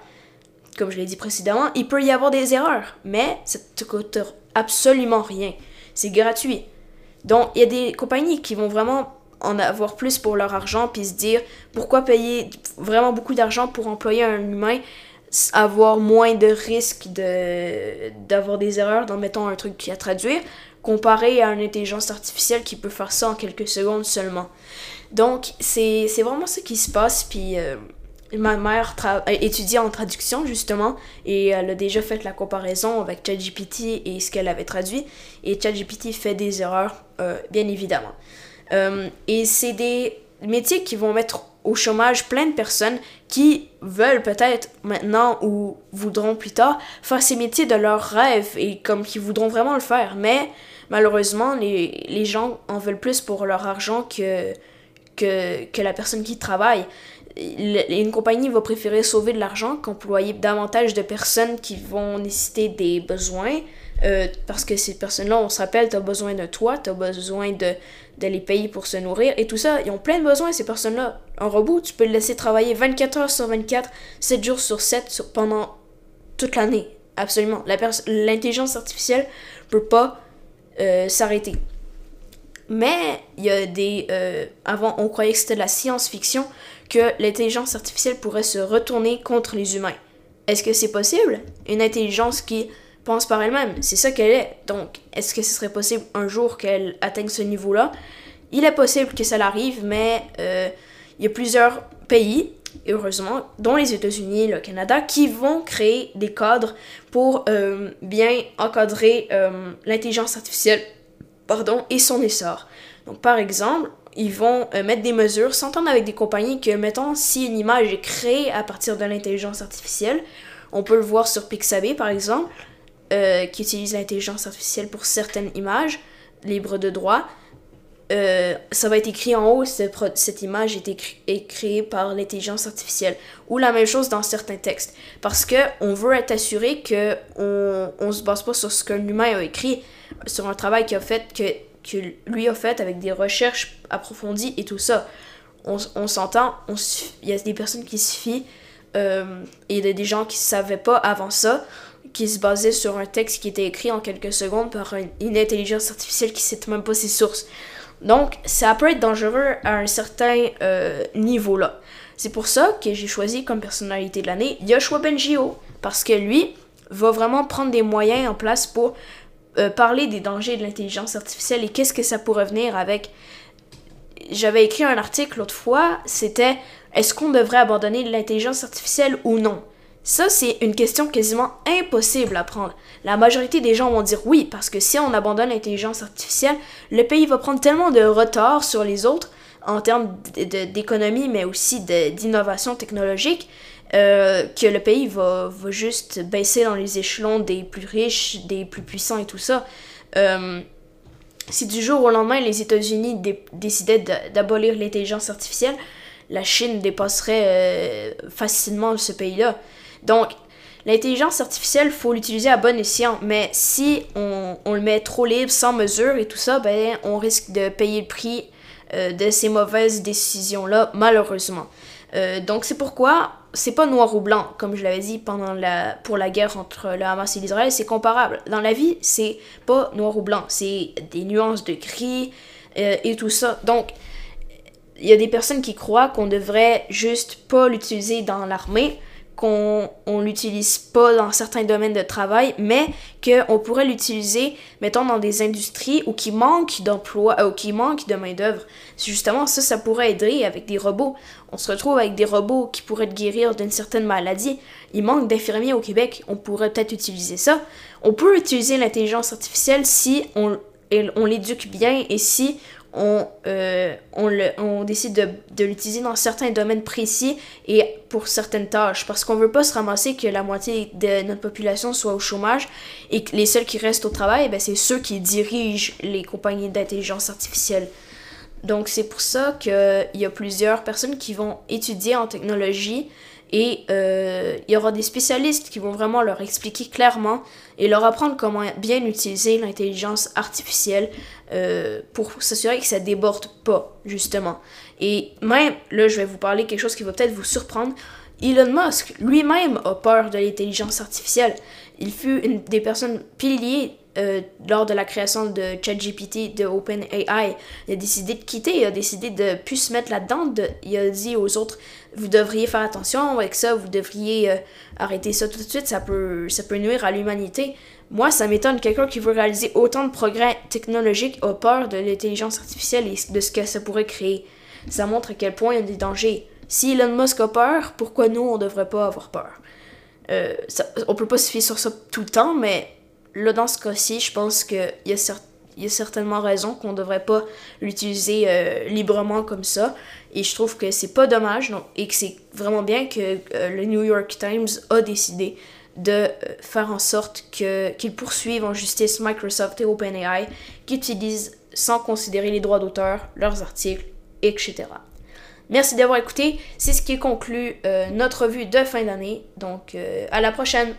Comme je l'ai dit précédemment, il peut y avoir des erreurs, mais ça te coûte absolument rien. C'est gratuit. Donc, il y a des compagnies qui vont vraiment en avoir plus pour leur argent, puis se dire pourquoi payer vraiment beaucoup d'argent pour employer un humain avoir moins de risques de, d'avoir des erreurs dans mettant un truc à traduire, comparé à une intelligence artificielle qui peut faire ça en quelques secondes seulement. Donc, c'est, vraiment ce qui se passe, puis euh, ma mère étudie en traduction, justement, et elle a déjà fait la comparaison avec ChatGPT et ce qu'elle avait traduit, et ChatGPT fait des erreurs, euh, bien évidemment. Euh, et c'est des métiers qui vont mettre au chômage plein de personnes qui veulent peut-être maintenant ou voudront plus tard faire ces métiers de leur rêve et comme qui voudront vraiment le faire. Mais malheureusement, les, les gens en veulent plus pour leur argent que, que, que la personne qui travaille. Une compagnie va préférer sauver de l'argent qu'employer davantage de personnes qui vont nécessiter des besoins euh, parce que ces personnes-là, on se rappelle, tu besoin de toi, tu as besoin de, de payer pour se nourrir et tout ça. Ils ont plein de besoins, ces personnes-là. Un robot, tu peux le laisser travailler 24 heures sur 24, 7 jours sur 7 pendant toute l'année. Absolument. L'intelligence artificielle peut pas euh, s'arrêter. Mais il y a des. Euh, avant, on croyait que c'était de la science-fiction, que l'intelligence artificielle pourrait se retourner contre les humains. Est-ce que c'est possible? Une intelligence qui pense par elle-même. C'est ça qu'elle est. Donc, est-ce que ce serait possible un jour qu'elle atteigne ce niveau-là? Il est possible que ça l'arrive, mais euh, il y a plusieurs pays, heureusement, dont les États-Unis, le Canada, qui vont créer des cadres pour euh, bien encadrer euh, l'intelligence artificielle et son essor. Donc, par exemple, ils vont mettre des mesures, s'entendre avec des compagnies que, mettons, si une image est créée à partir de l'intelligence artificielle, on peut le voir sur Pixabay, par exemple, euh, qui utilise l'intelligence artificielle pour certaines images libres de droit, euh, ça va être écrit en haut, cette, cette image est, créée par l'intelligence artificielle. Ou la même chose dans certains textes. Parce que on veut être assuré que on, on se base pas sur ce qu'un humain a écrit, sur un travail qu'il a fait, que, que lui a fait avec des recherches approfondies et tout ça. On, on s'entend, il y a des personnes qui se fient, euh, et il y a des gens qui ne savaient pas avant ça qui se basait sur un texte qui était écrit en quelques secondes par une, intelligence artificielle qui sait même pas ses sources. Donc, ça peut être dangereux à un certain euh, niveau-là. C'est pour ça que j'ai choisi comme personnalité de l'année Yoshua Bengio, parce que lui va vraiment prendre des moyens en place pour euh, parler des dangers de l'intelligence artificielle et qu'est-ce que ça pourrait venir avec. J'avais écrit un article l'autre fois, c'était est-ce qu'on devrait abandonner l'intelligence artificielle ou non? Ça, c'est une question quasiment impossible à prendre. La majorité des gens vont dire oui, parce que si on abandonne l'intelligence artificielle, le pays va prendre tellement de retard sur les autres en termes d'économie, mais aussi d'innovation technologique, euh, que le pays va, juste baisser dans les échelons des plus riches, des plus puissants et tout ça. Euh, si du jour au lendemain les États-Unis décidaient d'abolir l'intelligence artificielle, la Chine dépasserait euh, facilement ce pays-là. Donc, l'intelligence artificielle, faut l'utiliser à bon escient, mais si on, le met trop libre, sans mesure et tout ça, ben, on risque de payer le prix euh, de ces mauvaises décisions-là, malheureusement. Euh, donc, c'est pourquoi c'est pas noir ou blanc, comme je l'avais dit pendant la, pour la guerre entre le Hamas et l'Israël, c'est comparable. Dans la vie, c'est pas noir ou blanc, c'est des nuances de gris euh, et tout ça. Donc, il y a des personnes qui croient qu'on devrait juste pas l'utiliser dans l'armée, qu'on on l'utilise pas dans certains domaines de travail, mais qu'on pourrait l'utiliser, mettons, dans des industries où qui manque d'emploi, euh, ou qui manque de main-d'œuvre. Justement, ça, ça pourrait aider avec des robots. On se retrouve avec des robots qui pourraient guérir d'une certaine maladie. Il manque d'infirmiers au Québec. On pourrait peut-être utiliser ça. On peut utiliser l'intelligence artificielle si on, on l'éduque bien et si on, euh, on, le, on, décide de, de l'utiliser dans certains domaines précis et pour certaines tâches. Parce qu'on veut pas se ramasser que la moitié de notre population soit au chômage et que les seuls qui restent au travail, ben, c'est ceux qui dirigent les compagnies d'intelligence artificielle. Donc c'est pour ça qu'il y a plusieurs personnes qui vont étudier en technologie et euh, il y aura des spécialistes qui vont vraiment leur expliquer clairement et leur apprendre comment bien utiliser l'intelligence artificielle euh, pour s'assurer que ça déborde pas, justement. Et même, là, je vais vous parler quelque chose qui va peut-être vous surprendre. Elon Musk lui-même a peur de l'intelligence artificielle. Il fut une des personnes piliers euh, lors de la création de ChatGPT de OpenAI, il a décidé de quitter, il a décidé de plus se mettre là-dedans. il a dit aux autres, vous devriez faire attention avec ça, vous devriez euh, arrêter ça tout de suite, ça peut, ça peut nuire à l'humanité. Moi, ça m'étonne, quelqu'un qui veut réaliser autant de progrès technologiques a peur de l'intelligence artificielle et de ce que ça pourrait créer. Ça montre à quel point il y a des dangers. Si Elon Musk a peur, pourquoi nous, on devrait pas avoir peur? Euh, ça, on peut pas se fier sur ça tout le temps, mais là, dans ce cas-ci, je pense qu'il y a il y a certainement raison qu'on ne devrait pas l'utiliser euh, librement comme ça. Et je trouve que c'est pas dommage et que c'est vraiment bien que euh, le New York Times a décidé de euh, faire en sorte qu'ils poursuivent en justice Microsoft et OpenAI qui utilisent sans considérer les droits d'auteur leurs articles, etc. Merci d'avoir écouté. C'est ce qui conclut notre vue de fin d'année. Donc, à la prochaine!